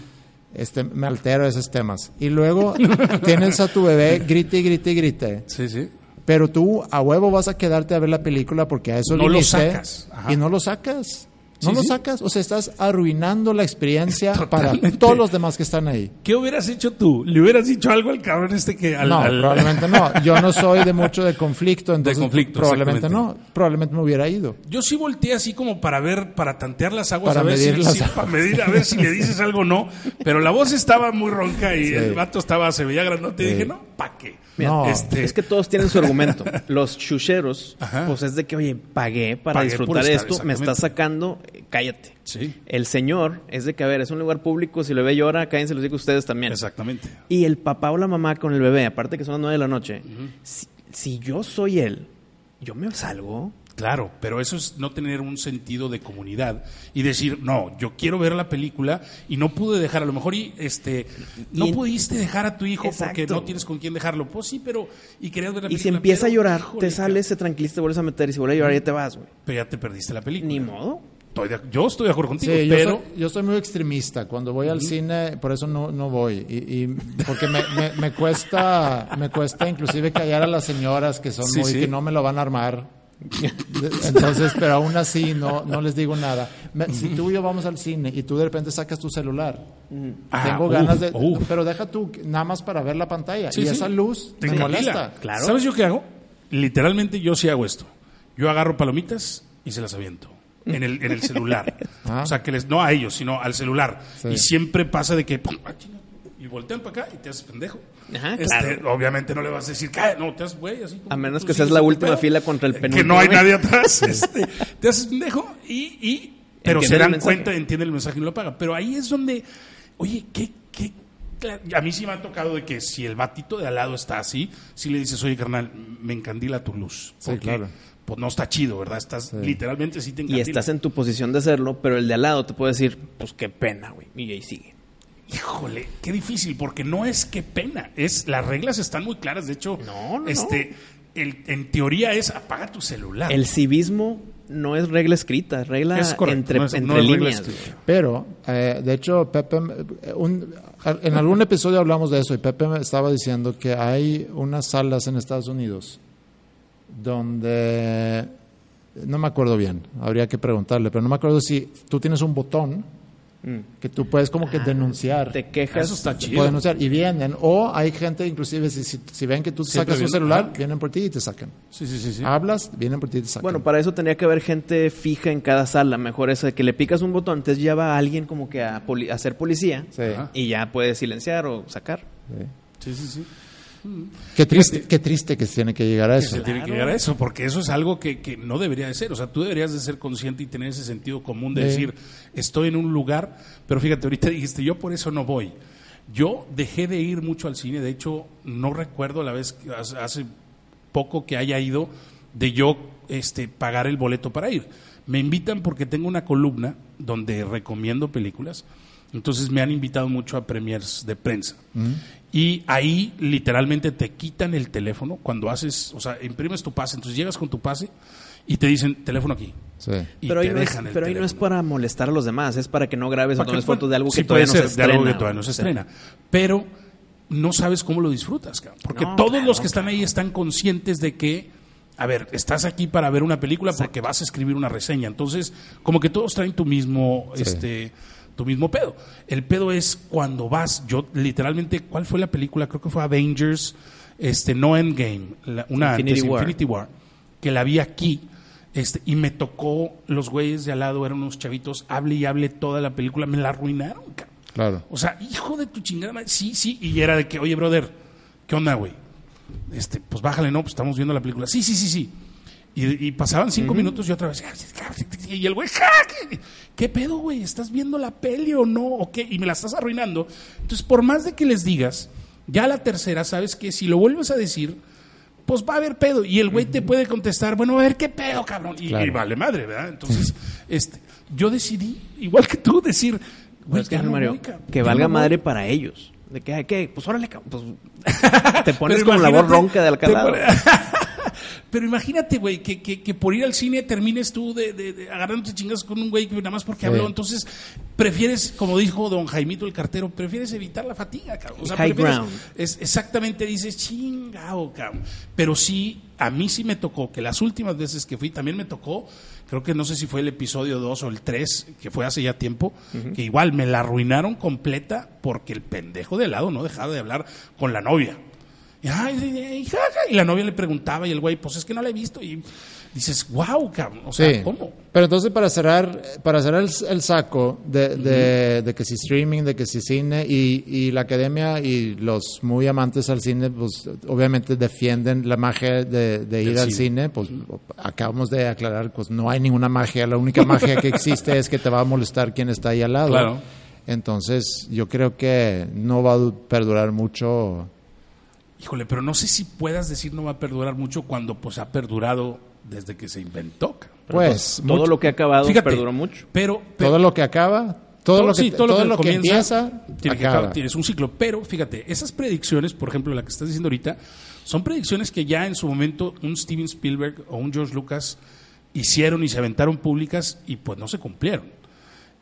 este, me altero esos temas. Y luego [laughs] tienes a tu bebé, grite y grite y grite. Sí, sí. Pero tú a huevo vas a quedarte a ver la película porque a eso No lo sacas. Ajá. Y no lo sacas. No Sí, lo sí. sacas. O sea, estás arruinando la experiencia [laughs] para todos los demás que están ahí. ¿Qué hubieras hecho tú? ¿Le hubieras dicho algo al cabrón este que al, no, al- probablemente no. Yo no soy de mucho de conflicto, entonces conflicto, probablemente no. Probablemente me hubiera ido. Yo sí volteé así como para ver, para tantear las aguas, Para a ver medir si, las sí, aguas. para medir, a ver si le dices algo o no. Pero la voz estaba muy ronca y el vato estaba, se veía grandote y dije, no, ¿pa' qué? Mira, No. este, Es que todos tienen su argumento. [laughs] Los chucheros, Ajá. pues es de que, oye, pagué para Pagué disfrutar estar, esto, me estás sacando, cállate. Sí, El señor es de que, a ver, es un lugar público, si el bebé llora, cállense los digo ustedes también. exactamente. Y el papá o la mamá con el bebé, aparte que son las nueve de la noche, si, si yo soy él, yo me salgo. Claro, pero eso es no tener un sentido de comunidad y decir, no, yo quiero ver la película y no pude dejar, a lo mejor y este no Y- pudiste dejar a tu hijo porque no tienes con quién dejarlo. Pues sí, pero y querías ver la Y si película, empieza a llorar, híjole, te sales, se tranquiliza, te vuelves a meter y si vuelve a llorar ya te vas, güey. Pero ya te perdiste la película. Ni modo. Estoy de- yo estoy de acuerdo contigo, Sí, yo, pero soy, yo soy muy extremista. Cuando voy al cine, por eso no, no voy. Y, y porque me, me, me cuesta, me cuesta inclusive callar a las señoras que son Sí, muy, sí. que no me lo van a armar. [laughs] Entonces, pero aún así no, no les digo nada. Me- si tú y yo vamos al cine y tú de repente sacas tu celular, Ah, tengo uf, ganas de... uf. Pero deja tú, nada más para ver la pantalla. Sí, y sí. esa luz Te me molesta. Claro. ¿Sabes yo qué hago? Literalmente yo sí hago esto. Yo agarro palomitas y se las aviento. En el, en el celular. [laughs] Ah. O sea, que les, no a ellos, sino al celular. Sí. Y siempre pasa de que, ¡pum! Y voltean para acá y te haces pendejo. Ajá, Este, claro. Obviamente no le vas a decir, "Cállate", no, te haces güey, así como A menos que seas la última pedo, fila contra el eh, Que penúltimo, no hay güey. nadie atrás. [laughs] este, te haces pendejo y, y [laughs] pero Entiende se dan cuenta, entienden el mensaje y no lo pagan. Pero ahí es donde, oye, ¿qué, qué? Claro, A mí sí me ha tocado de que si el batito de al lado está así, si le dices, oye, carnal, me encandila tu luz. Sí, Porque, claro. Pues no está chido, ¿verdad? Estás literalmente sí te Y encandila. estás en tu posición de hacerlo, pero el de al lado te puede decir, pues qué pena, güey. Y ahí sigue. Híjole, qué difícil, porque no es que pena, es las reglas están muy claras. De hecho, No, no, este, el- en teoría es apaga tu celular. El civismo no es regla escrita, es regla Es correcto, entre, no es- es líneas. Pero, eh, de hecho, Pepe, un- en algún episodio hablamos de eso y Pepe me estaba diciendo que hay unas salas en Estados Unidos donde, no me acuerdo bien, habría que preguntarle, pero no me acuerdo si tú tienes un botón Que tú puedes como que denunciar. Ah, Te quejas. Eso está chido. Puedes denunciar y vienen. O hay gente, inclusive, si, si, si ven que tú Siempre sacas un vienen, celular, ajá. vienen por ti y te sacan. Sí, sí, sí. sí. Hablas, vienen por ti y te sacan. Bueno, para eso tenía que haber gente fija en cada sala. Mejor de que le picas un botón, entonces ya va alguien como que a, poli- a ser policía. Sí. Y ya puedes silenciar o sacar. Sí. sí, sí, sí. Qué triste, qué triste que se tiene que llegar a Que eso. se tiene que llegar a eso, porque eso es algo que, que no debería de ser. O sea, tú deberías de ser consciente y tener ese sentido común de Sí. decir, estoy en un lugar, pero fíjate, ahorita dijiste, yo por eso no voy. Yo dejé de ir mucho al cine, de hecho, no recuerdo la vez, hace poco que haya ido, de yo este, pagar el boleto para ir. Me invitan porque tengo una columna donde recomiendo películas, entonces me han invitado mucho a premiers de prensa. Y ahí literalmente te quitan el teléfono cuando haces, o sea, imprimes tu pase, entonces llegas con tu pase y te dicen teléfono aquí. Sí. Y pero ahí, te no es, dejan el pero ahí no es para molestar a los demás, es para que no grabes o tomes fotos de algo que sí todavía no se ser, de algo estrena. que todavía no se estrena. Pero no sabes cómo lo disfrutas, cabrón. Porque No, todos claro, los que están ahí están conscientes de que, a ver, estás aquí para ver una película porque vas a escribir una reseña. Entonces, como que todos traen tu mismo, Sí. este, tu mismo pedo. El pedo es cuando vas, yo literalmente, ¿cuál fue la película? Creo que fue Avengers, este, no Endgame, la- una Infinity antes, War. Infinity War, que la vi aquí. Este, y me tocó, los güeyes de al lado eran unos chavitos, hable y hable toda la película, me la arruinaron, cabrón. Claro. O sea, hijo de tu chingada madre. Sí, sí. Y era de que, oye, brother, ¿qué onda, güey? Este, pues bájale, no, pues estamos viendo la película. Sí, sí, sí, sí. Y, y pasaban cinco minutos y otra vez. Y el güey, ¡ja! ¿qué, qué pedo, güey? ¿Estás viendo la peli o no? ¿O qué? Y me la estás arruinando. Entonces, por más de que les digas, ya la tercera, sabes que si lo vuelves a decir, pues va a haber pedo. Y el güey te puede contestar, bueno, a ver qué pedo, cabrón. Y, Claro. y vale madre, ¿verdad? Entonces, este, yo decidí, igual que tú, decir, güey, que, no Mario, voy, que valga no voy. madre para ellos. De que, ¿qué? Pues órale, pues, [laughs] te pones Pero como la voz ronca de pone- [laughs] Pero imagínate, güey, que, que, que por ir al cine termines tú de, de, de agarrándote chingas con un güey que nada más porque Sí. habló. Entonces, prefieres, como dijo don Jaimito el cartero, prefieres evitar la fatiga, cabrón. O sea, High prefieres- ground. Es, exactamente, dices, chingao, cabrón. Pero sí, a mí sí me tocó, que las últimas veces que fui también me tocó, creo que no sé si fue el episodio 2 o el 3, que fue hace ya tiempo, que igual me la arruinaron completa porque el pendejo de lado no dejaba de hablar con la novia. Y, ay, la novia le preguntaba y el güey, pues es que no la he visto. Y dices, wow, cabrón. O sea, Sí. ¿cómo? Pero entonces para cerrar, para cerrar el, el saco de, de, de que si streaming, de que si cine y, y la academia y los muy amantes al cine, pues obviamente defienden la magia de, de ir al cine. Pues acabamos de aclarar, pues no hay ninguna magia. La única magia que existe es que te va a molestar quien está ahí al lado. Claro. Entonces yo creo que no va a du- perdurar mucho. Híjole, pero no sé si puedas decir no va a perdurar mucho cuando pues ha perdurado desde que se inventó. cabrón. Pues Todo mucho- lo que ha acabado Fíjate, perduró mucho. Pero, pero todo lo que acaba, todo, lo que, sí, todo lo que, comienza, empieza, tiene que acaba. acabar, tienes un ciclo. Pero fíjate, esas predicciones, por ejemplo, la que estás diciendo ahorita, son predicciones que ya en su momento un Steven Spielberg o un George Lucas hicieron y se aventaron públicas y pues no se cumplieron.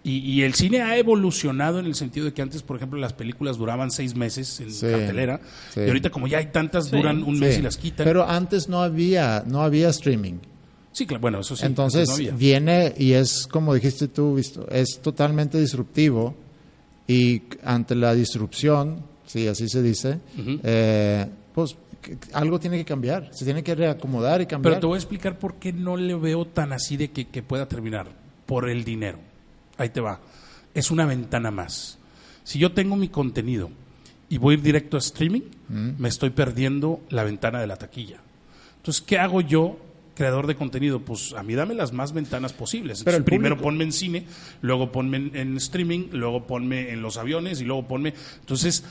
Y, y el cine ha evolucionado en el sentido de que antes, por ejemplo, las películas duraban seis meses en Sí, cartelera sí. y ahorita como ya hay tantas, Sí, duran un mes Sí, y las quitan. Pero antes no había, no había streaming. sí, claro, bueno, eso sí. Entonces antes no había. viene y es como dijiste tú, visto, es totalmente disruptivo y ante la disrupción, sí, así se dice, eh, pues algo tiene que cambiar, se tiene que reacomodar y cambiar. Pero te voy a explicar por qué no le veo tan así de que, que pueda terminar. Por el dinero. Ahí te va. Es una ventana más. Si yo tengo mi contenido y voy a ir directo a streaming, me estoy perdiendo la ventana de la taquilla. Entonces, ¿qué hago yo, creador de contenido? Pues a mí dame las más ventanas posibles. Pero Entonces, el primero ponme en cine, luego ponme en, en streaming, luego ponme en los aviones y luego ponme... Entonces,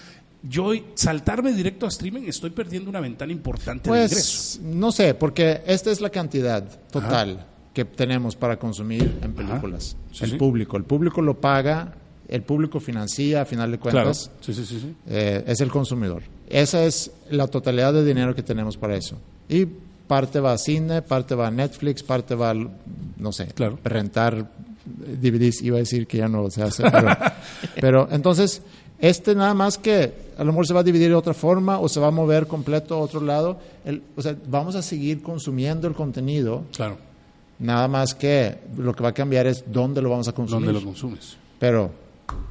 yo saltarme directo a streaming estoy perdiendo una ventana importante de ingreso. Pues no sé, porque esta es la cantidad total que tenemos para consumir en películas. Sí, el sí. público, el público lo paga, el público financia a final de Claro. cuentas. Sí, sí, sí, sí. eh, es el consumidor. Esa es la totalidad de dinero que tenemos para eso. Y parte va a cine, parte va a Netflix, parte va a, no sé, Claro. rentar DVDs. Iba a decir que ya no se hace, pero, [laughs] pero entonces, este nada más que a lo mejor se va a dividir de otra forma o se va a mover completo a otro lado. El- o sea, vamos a seguir consumiendo el contenido, Claro. Nada más que lo que va a cambiar es dónde lo vamos a consumir. ¿Dónde lo consumes? Pero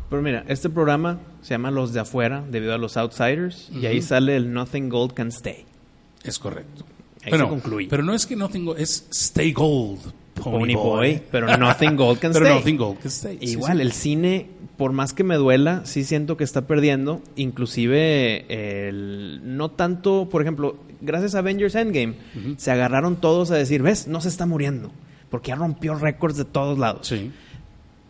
Pero mira, este programa se llama Los de Afuera, debido a los Outsiders, y ahí sale el Nothing Gold Can Stay. Es correcto. Ahí Bueno, se concluye. Pero no es que Nothing Gold, es Stay Gold. Pony Boy, pero Nothing Gold Can [laughs] Pero Stay. Nothing Gold Can Stay. Igual, sí. el cine, por más que me duela, sí siento que está perdiendo. Inclusive, el, no tanto, por ejemplo, gracias a Avengers Endgame, se agarraron todos a decir, ves, no se está muriendo, porque ya rompió récords de todos lados. Sí.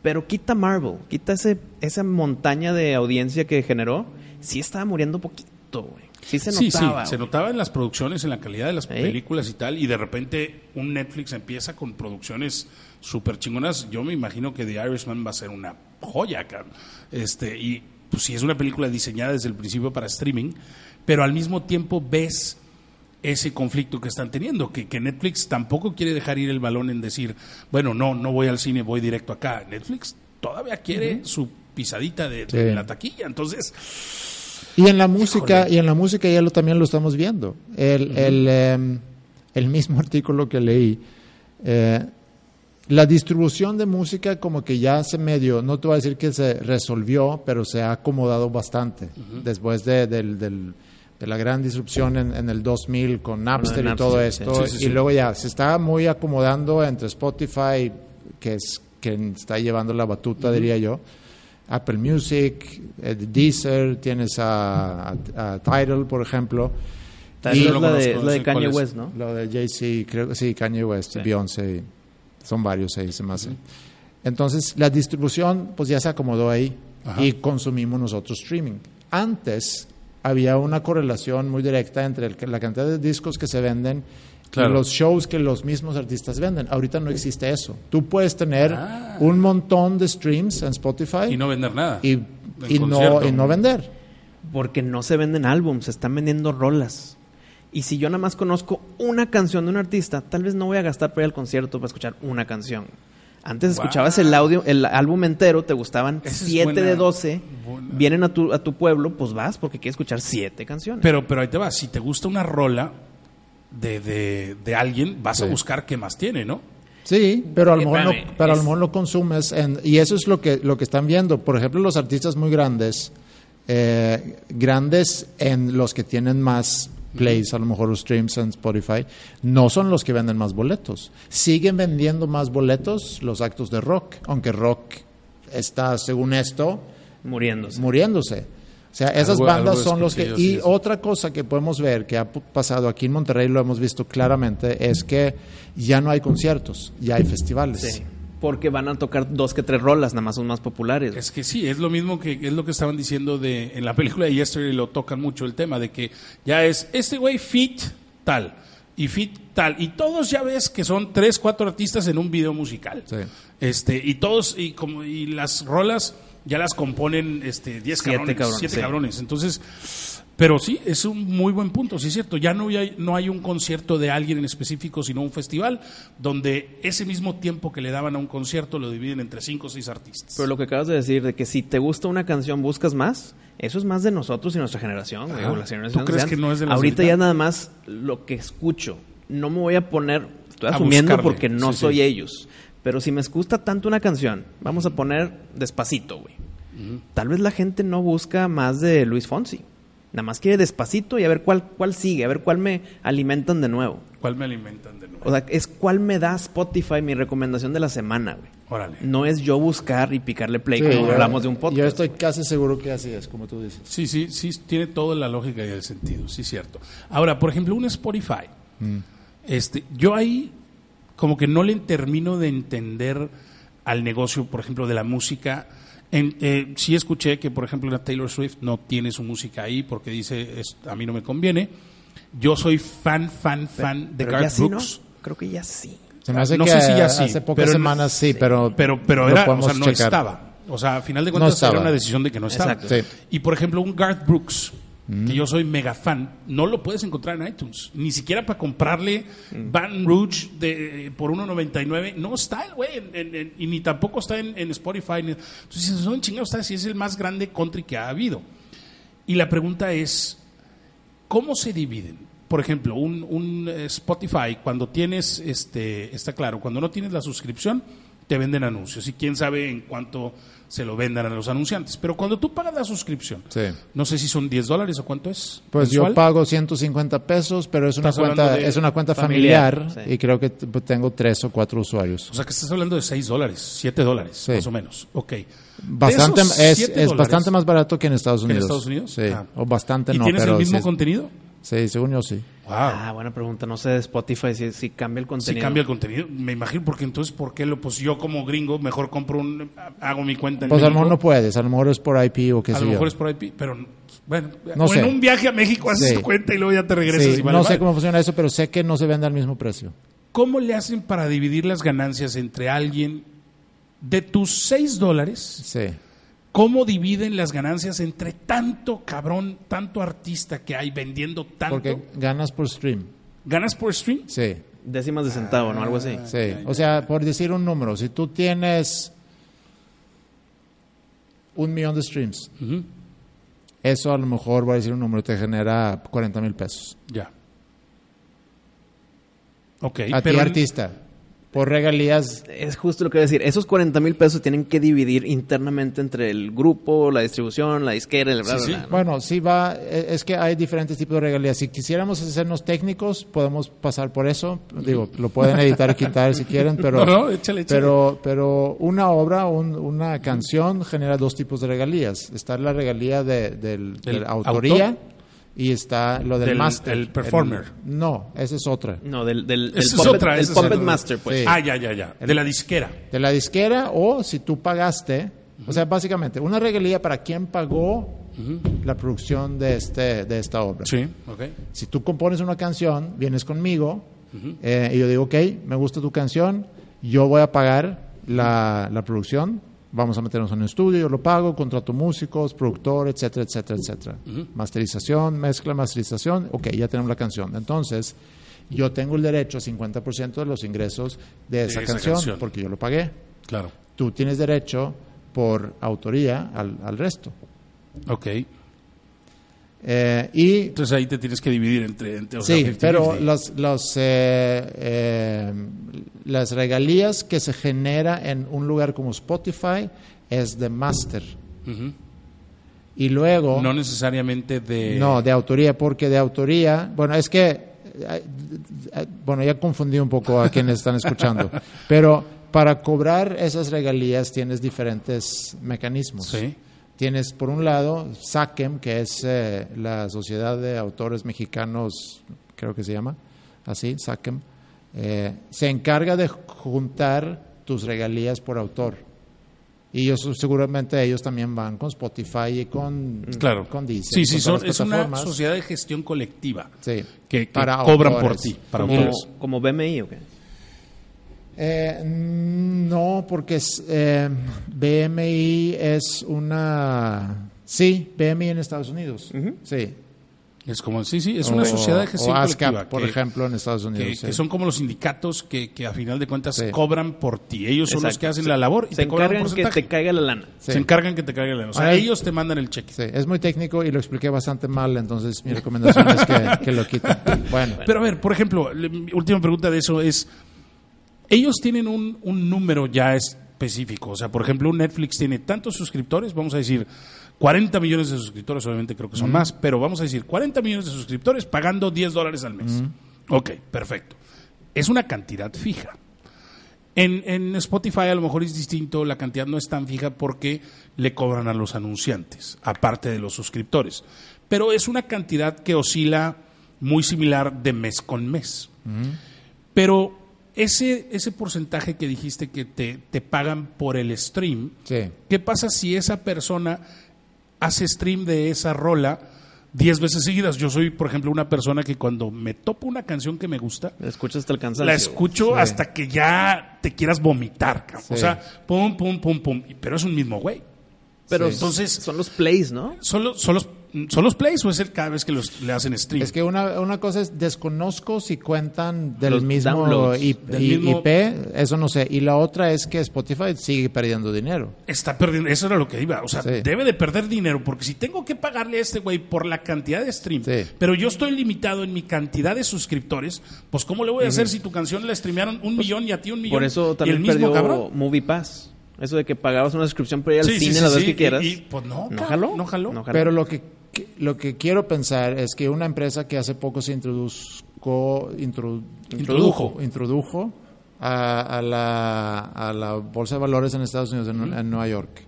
Pero quita Marvel, quita ese, esa montaña de audiencia que generó, sí estaba muriendo poquito, güey. Sí se sí, notaba. sí, se güey. notaba en las producciones, en la calidad de las ¿Eh? películas y tal, y de repente un Netflix empieza con producciones súper chingonas. Yo me imagino que The Irishman va a ser una joya, cabrón. Este, y pues sí es una película diseñada desde el principio para streaming, pero al mismo tiempo ves ese conflicto que están teniendo, que, que Netflix tampoco quiere dejar ir el balón en decir, bueno, no, no voy al cine, voy directo acá. Netflix todavía quiere su pisadita de, de Sí. la taquilla, entonces... Y en la música, Híjole. y en la música ya lo también lo estamos viendo. El, el, em, el mismo [laughs] artículo que leí. eh, la distribución de música como que ya se medio, no te voy a decir que se resolvió, pero se ha acomodado bastante después de, del- del- de la gran disrupción en, en el 2000 con Napster y Napster, todo esto. Sí, sí, y luego ya se está muy acomodando entre Spotify, que es quien está llevando la batuta, diría yo. Apple Music, eh, Deezer, tienes a, a- a Tidal, por ejemplo. Tal Y- lo la de, Kanye. West, ¿no? Lo de Jay-Z, creo que sí, Kanye West, Sí. Beyoncé, son varios ahí, se me hace. Entonces, la distribución, pues ya se acomodó ahí Ajá. y consumimos nosotros streaming. Antes había una correlación muy directa entre el- la cantidad de discos que se venden Claro. y los shows que los mismos artistas venden. Ahorita no existe eso. Tú puedes tener Ah. un montón de streams en Spotify Y no vender nada. y, En y no, concierto. y no vender. Porque no se venden álbums, se están vendiendo rolas. Y si yo nada más conozco una canción de un artista, tal vez no voy a gastar para ir al concierto para escuchar una canción. Antes Wow. escuchabas el audio, el álbum entero, te gustaban Esa es 7 buena- de 12, buena. vienen a tu, a tu pueblo, pues vas porque quieres escuchar 7 canciones. Pero, pero ahí te va, si te gusta una rola de, de, de alguien, vas a buscar qué más tiene, ¿no? Sí, pero a lo mejor, no, espérame, pero a lo es- mejor lo consumes en- y eso es lo que lo que están viendo. Por ejemplo, los artistas muy grandes, eh, grandes en los que tienen más plays, a lo mejor los streams en Spotify, no son los que venden más boletos. Siguen vendiendo más boletos los actos de rock, aunque rock está, según esto, Muriéndose. muriéndose. O sea, esas Algo- bandas algo son los que... Y sí, otra cosa que podemos ver que ha pasado aquí en Monterrey, lo hemos visto claramente, es que ya no hay conciertos, ya hay festivales. Sí. Porque van a tocar dos que tres rolas, nada más son más populares. Es que sí, es lo mismo que es lo que estaban diciendo de en la película de Yesterday lo tocan mucho el tema de que ya es este güey fit tal y fit tal y todos ya ves que son tres cuatro artistas en un video musical. Sí. Este y todos y como y las rolas ya las componen este 10 Siete cabrones, cabrones, siete sí. cabrones. Entonces, pero sí, es un muy buen punto, sí es cierto. Ya no hay, no hay un concierto de alguien en específico, sino un festival donde ese mismo tiempo que le daban a un concierto lo dividen entre cinco o seis artistas. Pero lo que acabas de decir, de que si te gusta una canción, buscas más, eso es más de nosotros y nuestra generación. ¿Tú crees que no es de las Ahorita ya nada más lo que escucho. No me voy a poner, estoy asumiendo buscarle, porque no sí, soy sí. ellos. Pero si me gusta tanto una canción, vamos a poner despacito, güey. Tal vez la gente no busca más de Luis Fonsi. Nada más quiere despacito y a ver cuál, cuál sigue, a ver cuál me alimentan de nuevo. ¿Cuál me alimentan de nuevo? O sea, es cuál me da Spotify mi recomendación de la semana, güey. Órale. No es yo buscar y picarle play Sí, como hablamos de un podcast. Yo estoy casi seguro que así es, como tú dices. Sí, sí, sí, tiene toda la lógica y el sentido, sí, cierto. Ahora, por ejemplo, un Spotify. Este, yo ahí como que no le termino de entender al negocio, por ejemplo, de la música. En, eh, sí escuché que, por ejemplo, una Taylor Swift no tiene su música ahí porque dice, "Es- a mí no me conviene. Yo soy fan, fan, fan de Pero ya Garth sí, ¿no? Brooks. Creo que ya sí. Se me hace No que sé si ya sí, hace pocas pero- semanas sí, pero, Pero, pero lo era, o sea, no checar. estaba. O sea, a final de No cuentas estaba. era una decisión de que no estaba. Exacto. Sí. Y por ejemplo, un Garth Brooks, que yo soy mega fan, no lo puedes encontrar en iTunes. Ni siquiera para comprarle Van Rouge de, por 1.99. No está el güey. y ni tampoco está en, en Spotify. Entonces, son chingados, está si es el más grande country que ha habido. Y la pregunta es, ¿cómo se dividen? Por ejemplo, un, un, eh, Spotify, cuando tienes, este, está claro, cuando no tienes la suscripción, te venden anuncios y quién sabe en cuánto se lo vendan a los anunciantes. Pero cuando tú pagas la suscripción, Sí. no sé si son 10 dólares o cuánto es. Pues mensual. yo pago 150 pesos, pero es una cuenta de es una cuenta familiar, familiar, sí. y creo que tengo tres o cuatro usuarios. O sea que estás hablando de 6 dólares, 7 dólares, Sí. más o menos. Ok. Bastante es, 7 es dólares, bastante más barato que en Estados en Unidos. Estados Unidos? Sí, Ah. o bastante ¿Y no, tienes pero el mismo contenido? Sí, según yo sí. Wow. Ah, buena pregunta. No sé de Spotify si, si cambia el Si contenido. cambia el contenido, me imagino, porque entonces, ¿por qué lo? Pues yo como gringo mejor compro un, hago mi cuenta en Pues a lo México. mejor no puedes, a lo mejor es por IP o qué a sé lo yo. mejor es por IP, pero bueno, No o sé. en un viaje a México haces Sí. tu cuenta y luego ya te regresas Sí, y vale, no sé vale. cómo funciona eso, pero sé que no se vende al mismo precio. ¿Cómo le hacen para dividir las ganancias entre alguien de tus 6 dólares? Sí. ¿Cómo dividen las ganancias entre tanto cabrón, tanto artista que hay vendiendo tanto? Porque ganas por stream. ¿Ganas por stream? Sí. Décimas de centavo, ¿no? Algo así. Sí. O sea, por decir un número, si tú tienes un millón de streams, eso a lo mejor, voy a decir un número, te genera 40 mil pesos. Ya. Ok, A ti, pero artista, por regalías, Es justo lo que iba a decir. Esos 40 mil pesos tienen que dividir internamente entre el grupo, la distribución, la disquera, el bla, Sí, bla, sí. bla, ¿no? Bueno, sí va, e- es que hay diferentes tipos de regalías. Si quisiéramos hacernos técnicos, podemos pasar por eso. Digo, lo pueden editar y quitar si quieren, [laughs] pero, No, no, échale, échale. pero, pero una obra, un- una canción genera dos tipos de regalías. Está la regalía de, del, de ¿Del la autoría autor? Y está lo del, Del- máster. el performer. El- no, esa es otra. No, del, del el Esa es puppet, otra, el puppet master, pues. Sí. Ah, ya, ya, ya. De la disquera. De la disquera o si tú pagaste, o sea, básicamente, una regalía para quien pagó la producción de, este, de esta obra. Sí, ok. Si tú compones una canción, vienes conmigo eh, y yo digo, ok, me gusta tu canción, yo voy a pagar la, la producción, vamos a meternos en un estudio, yo lo pago, contrato músicos, productor, etcétera, etcétera, etcétera. Masterización, mezcla, masterización, ok, ya tenemos la canción. Entonces, yo tengo el derecho a 50% de los ingresos de esa, esa canción, canción. porque yo lo pagué. Claro. Tú tienes derecho por autoría al, al resto. Ok. Eh, y Entonces ahí te tienes que dividir entre... entre Sí, 50-50. pero los, los, eh, eh, las regalías que se genera en un lugar como Spotify es de master. Y luego... No necesariamente de... No, de autoría, porque de autoría, bueno, es que, bueno, ya confundí un poco a quienes están escuchando, [laughs] pero para cobrar esas regalías tienes diferentes mecanismos. Sí. Tienes, por un lado, SACEM, que es eh, la Sociedad de Autores Mexicanos, creo que se llama, así, SACEM, eh, se encarga de juntar tus regalías por autor. Y ellos, seguramente ellos también van con Spotify y con, Claro. con Deezer. Sí, sí, con son, es una sociedad de gestión colectiva Sí. que, que Para cobran por ti, para como, autores. como BMI o qué? Eh, no, porque es, eh, BMI es una... Sí, BMI en Estados Unidos. Sí. Es como, sí, sí, es una O- sociedad de gestión o ASCAP, colectiva. por que- ejemplo, en Estados Unidos. que sí. son como los sindicatos que, que a final de cuentas Sí. cobran por ti. Ellos son los que hacen la labor y Se te un encargan que te caiga la lana. Sí. Se encargan que te caigan la O sea, ellos te mandan el cheque. Sí, es muy técnico y lo expliqué bastante mal, entonces mi recomendación es que, que lo quiten. [laughs] Bueno, Pero a ver, por ejemplo, le- mi última pregunta de eso es, ellos tienen un, un número ya específico. O sea, por ejemplo, un Netflix tiene tantos suscriptores, vamos a decir 40 millones de suscriptores, obviamente creo que son más, pero vamos a decir 40 millones de suscriptores pagando 10 dólares al mes. Ok, perfecto. Es una cantidad fija. En, en Spotify a lo mejor es distinto, la cantidad no es tan fija porque le cobran a los anunciantes, aparte de los suscriptores. Pero es una cantidad que oscila muy similar de mes con mes. Pero ese, ese porcentaje que dijiste que te, te pagan por el stream, sí. ¿qué pasa si esa persona hace stream de esa rola 10 veces seguidas? Yo soy, por ejemplo, una persona que cuando me topo una canción que me gusta, La escuchas hasta el cansancio. la escucho Sí. hasta que ya te quieras vomitar. O sea, pum, pum, pum, pum. Pero es un mismo güey. Pero Sí. Entonces, son los plays, ¿no? son los, son los ¿Son los plays o es el cada vez que los, le hacen stream? Es que una, una cosa es desconozco si cuentan del Los mismo del IP, eso no sé. Y la otra es que Spotify sigue perdiendo dinero. Está perdiendo, eso era lo que iba. O sea, Sí. debe de perder dinero, porque si tengo que pagarle a este güey por la cantidad de stream, Sí. pero yo estoy limitado en mi cantidad de suscriptores, pues ¿cómo le voy a hacer si tu canción la streamearon un millón y a ti un millón? Por eso y también el mismo perdió cabrón. Movie Pass. Eso de que pagabas una suscripción para ir al Sí, cine sí, las sí, veces que quieras. Y, y, pues no, ¿No jaló? No jaló. No jaló. Pero lo que, que- lo que quiero pensar es que una empresa que hace poco se introduzco, intro- Introdujo. introdujo a, a la, a la bolsa de valores en Estados Unidos, en, en Nueva York,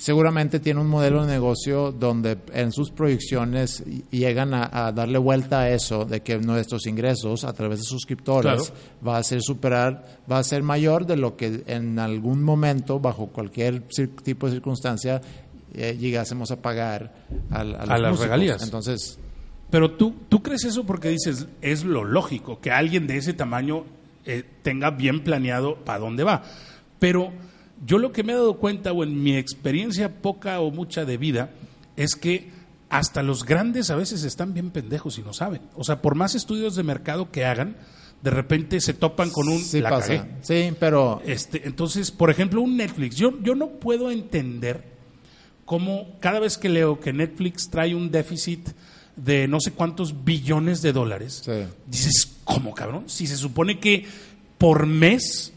seguramente tiene un modelo de negocio donde en sus proyecciones llegan a, a darle vuelta a eso, de que nuestros ingresos a través de suscriptores Claro. va a ser superar, va a ser mayor de lo que en algún momento, bajo cualquier tipo de circunstancia, eh, llegásemos a pagar a, los A las regalías. Entonces, Pero tú, tú crees eso porque dices, es lo lógico, que alguien de ese tamaño eh, tenga bien planeado para dónde va. Pero yo lo que me he dado cuenta, o en mi experiencia poca o mucha de vida, es que hasta los grandes a veces están bien pendejos y no saben. O sea, por más estudios de mercado que hagan, de repente se topan con un... sí "La pasa. cagué". Sí, pero Este, entonces, por ejemplo, un Netflix. Yo, yo no puedo entender cómo cada vez que leo que Netflix trae un déficit de no sé cuántos billones de dólares, Sí. dices, ¿cómo, cabrón? Si se supone que por mes,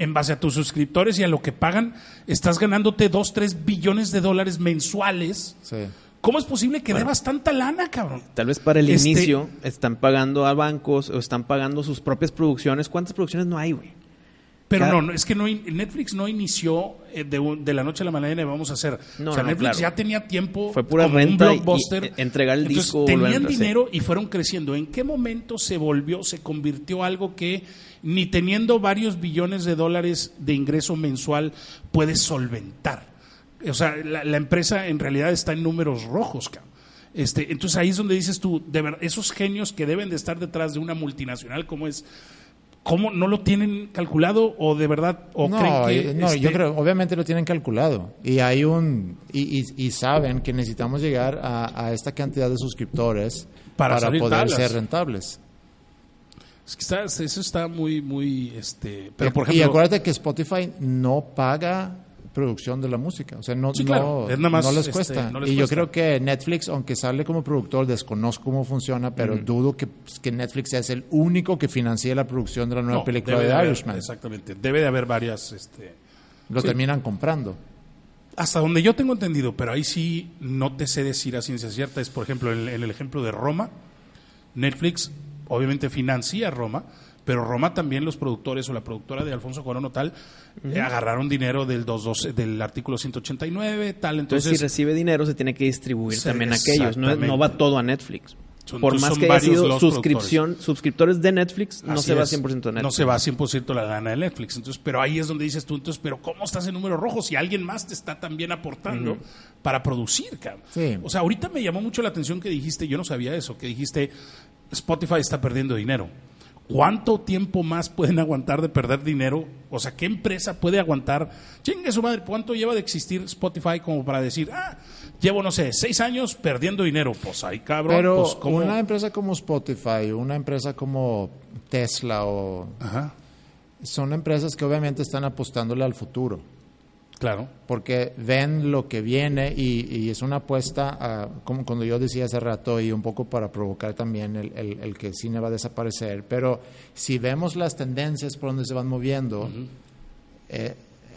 en base a tus suscriptores y a lo que pagan, estás ganándote dos, tres billones de dólares mensuales. sí. ¿Cómo es posible que debas tanta lana, cabrón? Tal vez para el Este- inicio están pagando a bancos o están pagando sus propias producciones. ¿Cuántas producciones no hay, güey? Pero Cada- no, no, es que no, in- Netflix no inició eh, de, un- de la noche a la mañana y vamos a hacer. No, o sea, no, Netflix claro. ya tenía tiempo. Fue pura como renta un blockbuster. y entregar el Entonces, disco, Tenían dinero y fueron creciendo. ¿En qué momento se volvió, se convirtió algo que ni teniendo varios billones de dólares de ingreso mensual puedes solventar? O sea, la, la empresa en realidad está en números rojos, cabrón. Este, entonces ahí es donde dices tú, de verdad, esos genios que deben de estar detrás de una multinacional como es, ¿cómo no lo tienen calculado o de verdad o no, creen que y- no, yo creo, obviamente lo tienen calculado y hay un y, y- y saben que necesitamos llegar a, a esta cantidad de suscriptores Para poder tablas. ser rentables. es está- eso está muy muy este, pero por y ejemplo, acuérdate que Spotify no paga producción de la música, o sea, no, Sí, claro, no, es nada más, no les este, cuesta. no les y yo creo que Netflix, aunque sale como productor, desconozco cómo funciona, pero dudo que, pues, que Netflix es el único que financie la producción de la nueva no, película de haber- Irishman. exactamente, debe de haber varias este, Lo Sí. terminan comprando. hasta donde yo tengo entendido, pero ahí sí no te sé decir a ciencia cierta, es por ejemplo en, en el ejemplo de Roma, Netflix obviamente financia a Roma, pero Roma también los productores o la productora de Alfonso Cuarón o tal eh, agarraron dinero del 212 del artículo 189, tal, Entonces, entonces si recibe dinero, se tiene que distribuir Sí, también a aquellos. No, no va todo a Netflix. Son- Por más que haya sido suscripción, suscriptores de Netflix, no Así se va es. 100% a Netflix. No se va 100% la lana de Netflix. Entonces, pero ahí es donde dices tú, entonces, pero ¿cómo estás en números rojos si alguien más te está también aportando para producir, cabrón? Sí. O sea, ahorita me llamó mucho la atención que dijiste, yo no sabía eso, que dijiste, Spotify está perdiendo dinero. ¿Cuánto tiempo más pueden aguantar de perder dinero? O sea, ¿qué empresa puede aguantar? Chingue su madre, ¿cuánto lleva de existir Spotify como para decir, ah, llevo, no sé, seis años perdiendo dinero? Pues ahí, cabrón. Pero pues, ¿cómo? una empresa como Spotify, una empresa como Tesla o Ajá, son empresas que obviamente están apostándole al futuro. Claro. porque ven lo que viene y, y es una apuesta, a, como cuando yo decía hace rato, y un poco para provocar también el, el- el que el cine va a desaparecer, pero si vemos las tendencias por donde se van moviendo, eh,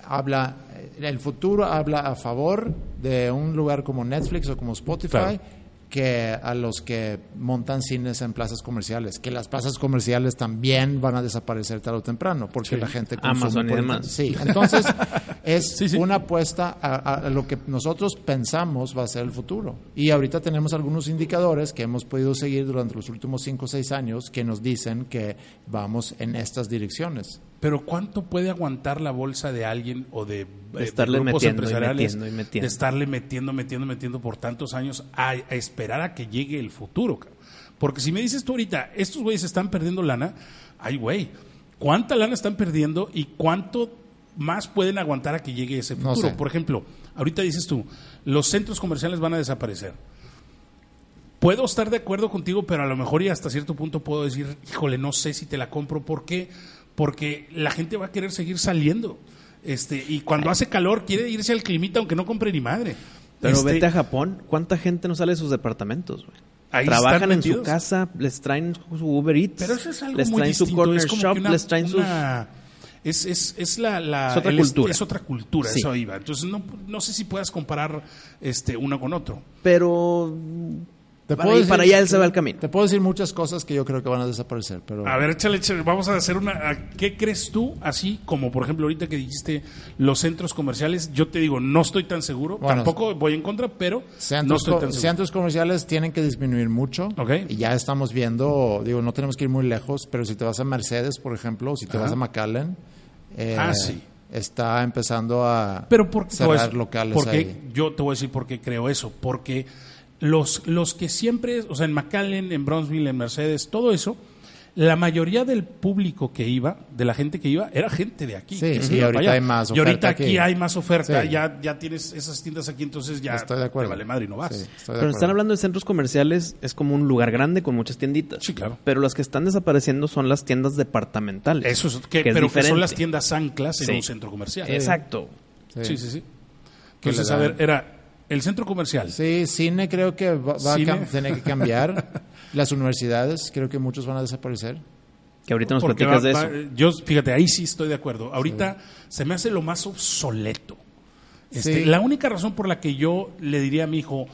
habla, el futuro habla a favor de un lugar como Netflix o como Spotify. Claro. que a los que montan cines en plazas comerciales, que las plazas comerciales también van a desaparecer tarde o temprano, porque Sí. la gente consume Amazon y demás. Sí, entonces [laughs] es Sí, sí. una apuesta a, a lo que nosotros pensamos va a ser el futuro. Y ahorita tenemos algunos indicadores que hemos podido seguir durante los últimos 5 o 6 años que nos dicen que vamos en estas direcciones. Pero ¿cuánto puede aguantar la bolsa de alguien o de, de estarle grupos metiendo y metiendo y metiendo. de estarle metiendo, metiendo, metiendo por tantos años a, a esperar a que llegue el futuro? cabrón? Porque si me dices tú ahorita, estos güeyes están perdiendo lana, ay güey, ¿cuánta lana están perdiendo y cuánto más pueden aguantar a que llegue ese No futuro? sé. Por ejemplo, ahorita dices tú, los centros comerciales van a desaparecer. puedo estar de acuerdo contigo, pero a lo mejor y hasta cierto punto puedo decir, híjole, no sé si te la compro. ¿Por qué? Porque la gente va a querer seguir saliendo. Este, y cuando hace calor quiere irse al climita aunque no compre ni madre. Pero Este, vete a Japón, ¿cuánta gente no sale de sus departamentos, ahí Trabajan en su casa, les traen su Uber Eats, Pero eso es algo les muy traen su distinto. corner es como shop, una- les traen sus... Es, es, es la, la- Es otra el cultura. Es otra cultura, Sí. eso iba. Entonces no, no sé si puedas comparar este uno con otro. Pero Te para, puedo decir- para allá él se va el camino. Te puedo decir muchas cosas que yo creo que van a desaparecer, pero A ver, échale, échale, vamos a hacer una... ¿a ¿Qué crees tú? Así como, por ejemplo, ahorita que dijiste los centros comerciales, yo te digo, no estoy tan seguro, Bueno, tampoco voy en contra, pero no Centros, estoy tan seguro. centros comerciales tienen que disminuir mucho Ok. y ya estamos viendo, digo, no tenemos que ir muy lejos, pero si te vas a Mercedes, por ejemplo, o si te Ajá. vas a McAllen, eh, Ah, sí. está empezando a Pero por cerrar locales porque ahí. yo te voy a decir por qué creo eso, porque los, los que siempre, o sea, en McAllen, en Bronzeville, en Mercedes, todo eso, la mayoría del público que iba, de la gente que iba, era gente de aquí. Sí, que y ahorita allá. hay más Y ahorita oferta aquí aquí. hay más oferta, Sí. ya, ya tienes esas tiendas aquí, entonces ya Estoy de acuerdo. te vale madre y no vas. Sí, estoy de Pero acuerdo. están hablando de centros comerciales, es como un lugar grande con muchas tienditas. Sí, claro. Pero las que están desapareciendo son las tiendas departamentales. Eso es, que, que es pero que son las tiendas anclas en Sí. un centro comercial. Exacto. Sí, sí, sí. Entonces, a ver, era el centro comercial. Sí, cine creo que va, va a cam- tener que cambiar. [laughs] Las universidades, creo que muchos van a desaparecer. Que ahorita nos Porque platicas de va- eso. va- yo, fíjate, ahí sí estoy de acuerdo. Ahorita se me hace lo más obsoleto. Este, Sí. La única razón por la que yo le diría a mi hijo,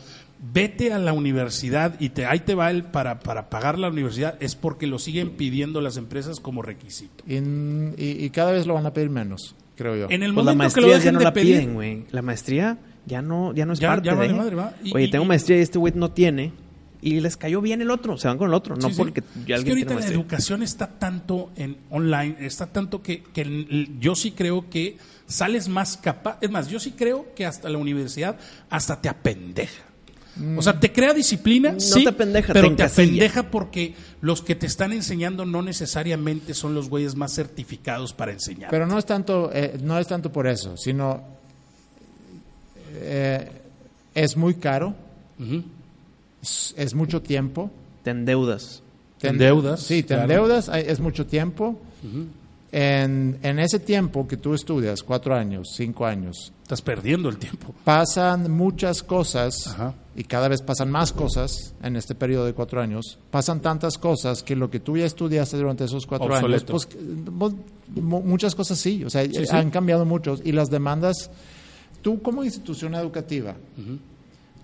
vete a la universidad y te, ahí te va el para, para pagar la universidad, es porque lo siguen pidiendo las empresas como requisito. Y, y- y cada vez lo van a pedir menos, creo yo. En el Pues la momento que lo maestría ya dejen no de la pedir, piden, güey. La maestría ya no, ya no es Ya- parte ya vale de... madre, ¿va? Y- Oye, y- tengo maestría y este güey no tiene. Y les cayó bien el otro. Se van con el otro. No Sí, sí. porque ya es que alguien ahorita tiene la educación está tanto en online, está tanto que, que yo sí creo que sales más capaz. Es más, yo sí creo que hasta la universidad hasta te apendeja. O sea, te crea disciplina, No sí, te apendeja, pero te te, apendeja porque los que te están enseñando no necesariamente son los güeyes más certificados para enseñar. Pero no es tanto, eh, no es tanto por eso, sino eh, es muy caro, es, es mucho tiempo. Te endeudas. Te endeudas, Sí, te claro. endeudas, es mucho tiempo. en, en ese tiempo que tú estudias, cuatro años, cinco años, Estás perdiendo el tiempo. pasan muchas cosas Ajá. y cada vez pasan más cosas en este periodo de cuatro años. Pasan tantas cosas que lo que tú ya estudiaste durante esos cuatro Obsoleto. años, pues mu- mu- muchas cosas sí, o sea, Sí, sí. han cambiado muchos y las demandas. Tú como institución educativa,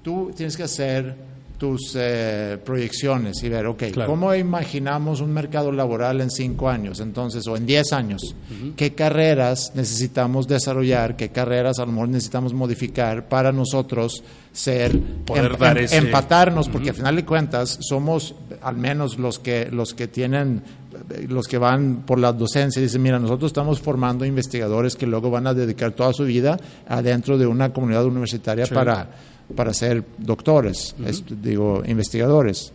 tú tienes que hacer tus eh, proyecciones y ver, ok, Claro. ¿cómo imaginamos un mercado laboral en cinco años, entonces, o en diez años? ¿Qué carreras necesitamos desarrollar? ¿Qué carreras a lo mejor necesitamos modificar para nosotros ser, Poder dar ese- empatarnos? Porque al final de cuentas somos, al menos los que, los que tienen, los que van por la docencia, dicen, mira, nosotros estamos formando investigadores que luego van a dedicar toda su vida adentro de una comunidad universitaria Sí. para para ser doctores, es- digo, investigadores.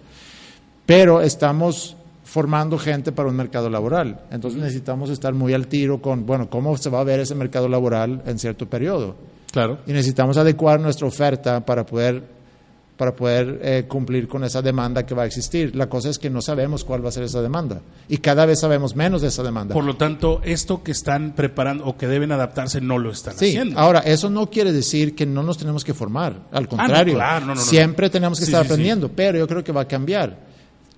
Pero estamos formando gente para un mercado laboral. Entonces necesitamos estar muy al tiro con, bueno, cómo se va a ver ese mercado laboral en cierto periodo. Claro. Y necesitamos adecuar nuestra oferta para poder, para poder eh, cumplir con esa demanda que va a existir. La cosa es que no sabemos cuál va a ser esa demanda. Y cada vez sabemos menos de esa demanda. Por lo tanto, esto que están preparando o que deben adaptarse no lo están Sí, haciendo. ahora, eso no quiere decir que no nos tenemos que formar. Al contrario, Ah, claro, no, no, no. siempre tenemos que Sí, estar sí. aprendiendo, pero yo creo que va a cambiar.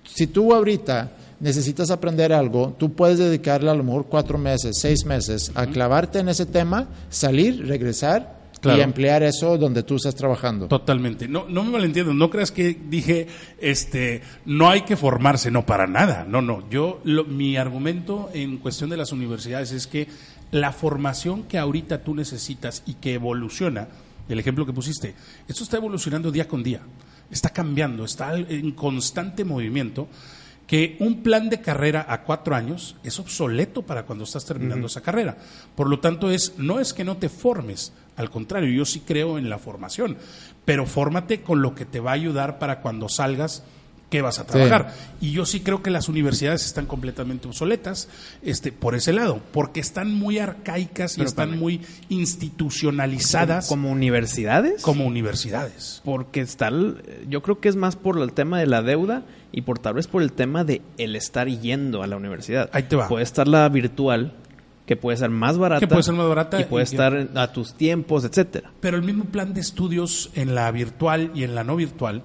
Si tú ahorita necesitas aprender algo, tú puedes dedicarle a lo mejor cuatro meses, seis meses a clavarte en ese tema, salir, regresar Claro. y emplear eso donde tú estás trabajando. Totalmente. No, no me malentiendas. No creas que dije, este, no hay que formarse. No, para nada. No, no. Yo, lo- mi argumento en cuestión de las universidades es que la formación que ahorita tú necesitas y que evoluciona, el ejemplo que pusiste, esto está evolucionando día con día. Está cambiando, está en constante movimiento. Que un plan de carrera a cuatro años es obsoleto para cuando estás terminando esa carrera. Por lo tanto, es, no es que no te formes, al contrario, yo sí creo en la formación, pero fórmate con lo que te va a ayudar para cuando salgas qué vas a trabajar. Y yo sí creo que las universidades están completamente obsoletas este, por ese lado, porque están muy arcaicas y están muy institucionalizadas como universidades. como universidades. Porque está, yo creo que es más por el tema de la deuda y por tal vez por el tema de el estar yendo a la universidad. Ahí te va. Puede estar la virtual, que puede ser más barata. Que puede ser más barata Y puede y estar a tus tiempos, etcétera. Pero el mismo plan de estudios en la virtual y en la no virtual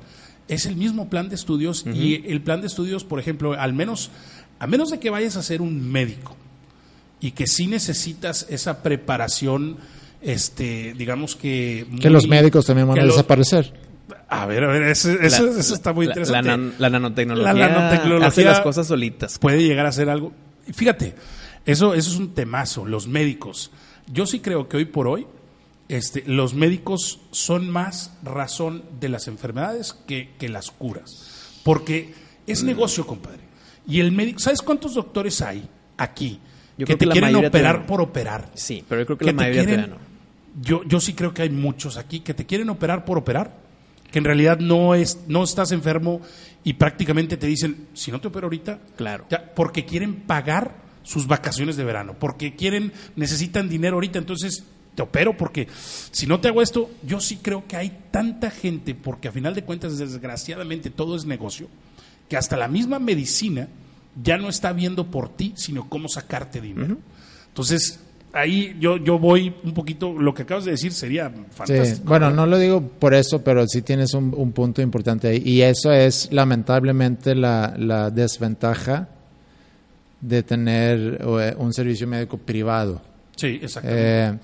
es el mismo plan de estudios y el plan de estudios, por ejemplo, al menos a menos de que vayas a ser un médico y que sí necesitas esa preparación este digamos que Que los médicos también van a los- desaparecer. A ver, a ver, eso, eso- La- eso está muy la- interesante. La, nan- la nanotecnología, La nanotecnología- hace las cosas solitas. puede llegar a ser algo. Fíjate, eso, eso es un temazo, los médicos. Yo sí creo que hoy por hoy este, los médicos son más razón de las enfermedades que, que las curas. Porque es negocio, compadre. Y el médico, ¿sabes cuántos doctores hay aquí Yo que creo te que quieren operar por operar? Sí, pero yo creo que, que la te mayoría quieren- todavía no. Yo, yo sí creo que hay muchos aquí que te quieren operar por operar, que en realidad no es, no estás enfermo y prácticamente te dicen, si no te opero ahorita, Claro. ya, porque quieren pagar sus vacaciones de verano, porque quieren, necesitan dinero ahorita, entonces te opero porque si no te hago esto, yo sí creo que hay tanta gente, porque a final de cuentas, desgraciadamente, todo es negocio, que hasta la misma medicina ya no está viendo por ti, sino cómo sacarte dinero. Entonces, ahí yo, yo voy un poquito, lo que acabas de decir sería fantástico. Sí, bueno, no lo digo por eso, pero sí tienes un, un punto importante ahí. Y eso es lamentablemente la, la desventaja de tener eh, un servicio médico privado. Sí, exactamente. Eh,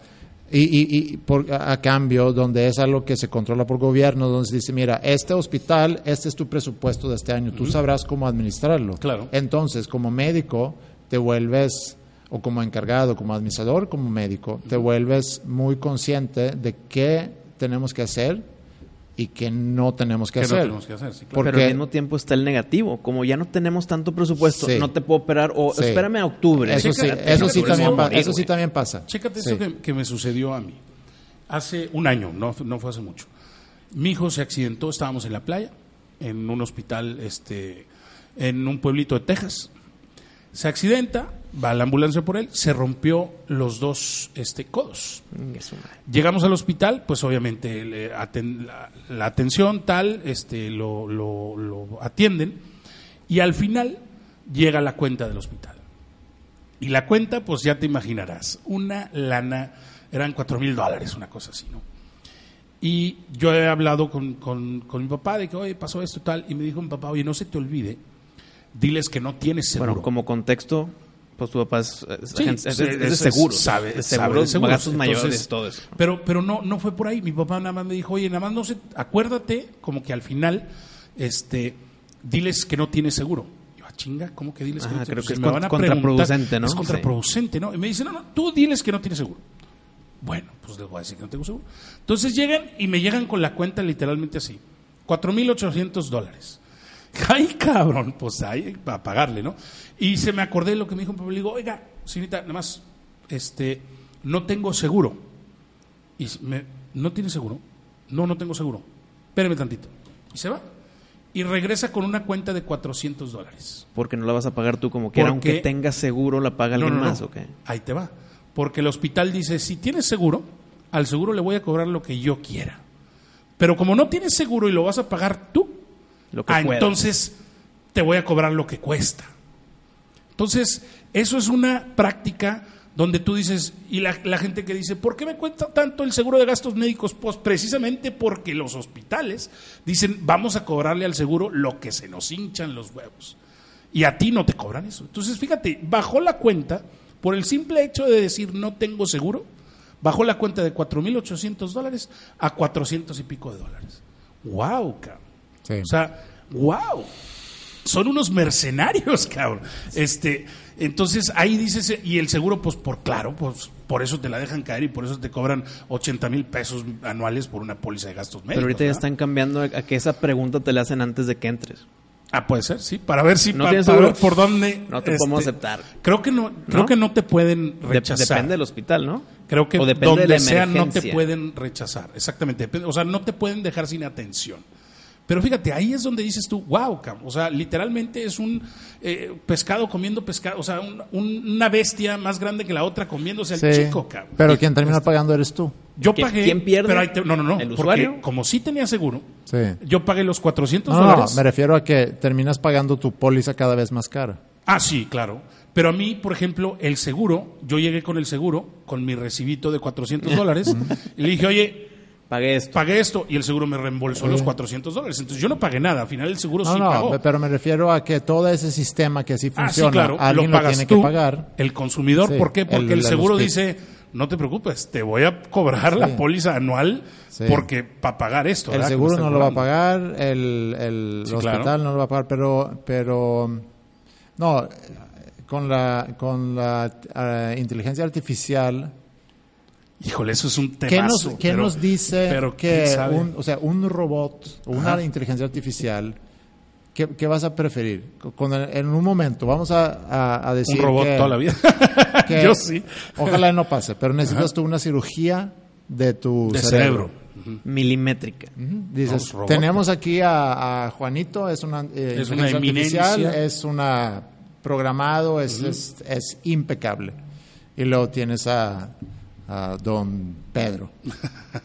y y, y por, a, a cambio, donde es algo que se controla por gobierno, donde se dice, mira, este hospital, este es tu presupuesto de este año, tú sabrás cómo administrarlo. Claro. Entonces, como médico, te vuelves, o como encargado, como administrador, como médico, te vuelves muy consciente de qué tenemos que hacer y qué no tenemos que ¿Qué hacer. no tenemos que hacer? Sí, claro. Porque- Pero al mismo tiempo está el negativo. Como ya no tenemos tanto presupuesto, Sí. no te puedo operar. O Sí. espérame a octubre. Eso sí, Chécate, eso también, eso pa- morir, eso sí también pasa. Chécate Sí. esto que, que me sucedió a mí. Hace un año, no, no fue hace mucho. Mi hijo se accidentó, estábamos en la playa, en un hospital, este, en un pueblito de Texas. Se accidenta, va la ambulancia por él, se rompió los dos este, codos. Llegamos al hospital, pues obviamente le aten- la, la atención tal, este, lo, lo- lo atienden y al final llega la cuenta del hospital. Y la cuenta, pues ya te imaginarás, una lana, eran cuatro mil dólares, una cosa así, ¿no? Y yo he hablado con, con- con mi papá de que, oye, pasó esto y tal, y me dijo mi papá, oye, no se te olvide, diles que no tienes seguro. Bueno, como contexto, pues tu papá es, Sí, es- es de seguros. sabe- de sabe gastos mayores, Entonces, todo eso. Pero, pero no, no fue por ahí. Mi papá nada más me dijo, oye, nada más no se, acuérdate, como que al final, este, diles que no tienes seguro. Yo, ah, chinga, ¿cómo que diles que Ajá, no creo que es me van a contraproducente, ¿no? Es contraproducente, ¿no? Y me dice, no, no, tú diles que no tienes seguro. Bueno, pues les voy a decir que no tengo seguro. Entonces llegan y me llegan con la cuenta literalmente así. 4.800 dólares. [laughs] Ay, cabrón, pues ahí, para pagarle, ¿no? Y se me acordé de lo que me dijo mi papá. Le digo, oiga, señorita, nada más, este, no tengo seguro. Y me, ¿no tiene seguro? No, no tengo seguro. Espéreme tantito. Y se va. Y regresa con una cuenta de 400 dólares. Porque no la vas a pagar tú como quiera, Porque- aunque tengas seguro, la paga No, alguien no, no. más, ¿ok? Ahí te va. Porque el hospital dice, si tienes seguro, al seguro le voy a cobrar lo que yo quiera. Pero como no tienes seguro y lo vas a pagar tú, Lo que ah, entonces te voy a cobrar lo que cuesta. Entonces, eso es una práctica donde tú dices, y la, la gente que dice, ¿por qué me cuesta tanto el seguro de gastos médicos? Pues precisamente porque los hospitales dicen, vamos a cobrarle al seguro lo que se nos hinchan los huevos. Y a ti no te cobran eso. Entonces, fíjate, bajó la cuenta por el simple hecho de decir no tengo seguro, bajó la cuenta de 4.800 dólares a 400 y pico de dólares. ¡Wow, cabrón! Sí. O sea, wow. Son unos mercenarios, [laughs] cabrón. Este, entonces ahí dices, y el seguro, pues por claro, pues por eso te la dejan caer y por eso te cobran 80 mil pesos anuales por una póliza de gastos médicos. Pero ahorita ya están cambiando a que esa pregunta te la hacen antes de que entres. Ah, puede ser, sí, para ver si No para ver por dónde No te podemos aceptar. Creo que no, creo ¿No? que no te pueden De- rechazar. depende del hospital, ¿no? Creo que o depende donde de la sea no te pueden rechazar. Exactamente. O sea, no te pueden dejar sin atención. Pero fíjate, ahí es donde dices tú, wow, cabrón. O sea, literalmente es un eh, pescado comiendo pescado. O sea, un- un- una bestia más grande que la otra comiéndose al Sí, chico, cabrón. pero quien termina pagando eres tú. Yo ¿Quién- pagué. quién pierde? Pero ahí te- no, no, no. ¿El porque usuario? como sí tenía seguro, Sí. yo pagué los 400 No, no, dólares. me refiero a que terminas pagando tu póliza cada vez más cara. Ah, sí, claro. Pero a mí, por ejemplo, el seguro, yo llegué con el seguro, con mi recibito de 400 [laughs] dólares, y le dije, oye, Pagué esto. pagué esto, y el seguro me reembolsó los 400 dólares. Entonces yo no pagué nada, al final el seguro No, sí no, pagó. pero me refiero a que todo ese sistema que así Ah, sí, funciona, claro, alguien lo lo, pagas tiene tú, que pagar. el consumidor. Sí, ¿Por qué? Porque el- el, el seguro dice, no te preocupes, te voy a cobrar la póliza anual Sí. porque para pagar esto. El seguro no lo va a pagar, el, el Sí, hospital claro. no lo va a pagar, pero, pero no, con la, con la eh, inteligencia artificial, Híjole, eso es un ¿qué, temazo. nos, qué pero- nos dice pero que un, o sea, un robot o una Ajá. inteligencia artificial, ¿qué, qué vas a preferir? Con el- en un momento, vamos a, a- a decir un robot que- toda la vida. [laughs] que- Yo sí. Ojalá no pase, pero necesitas tú una cirugía de tu De cerebro. cerebro. Milimétrica. Dices, No, robot. tenemos aquí a, a Juanito, es una, eh, Es una artificial, es una programado, es, es, es impecable. Y luego tienes a, a don Pedro,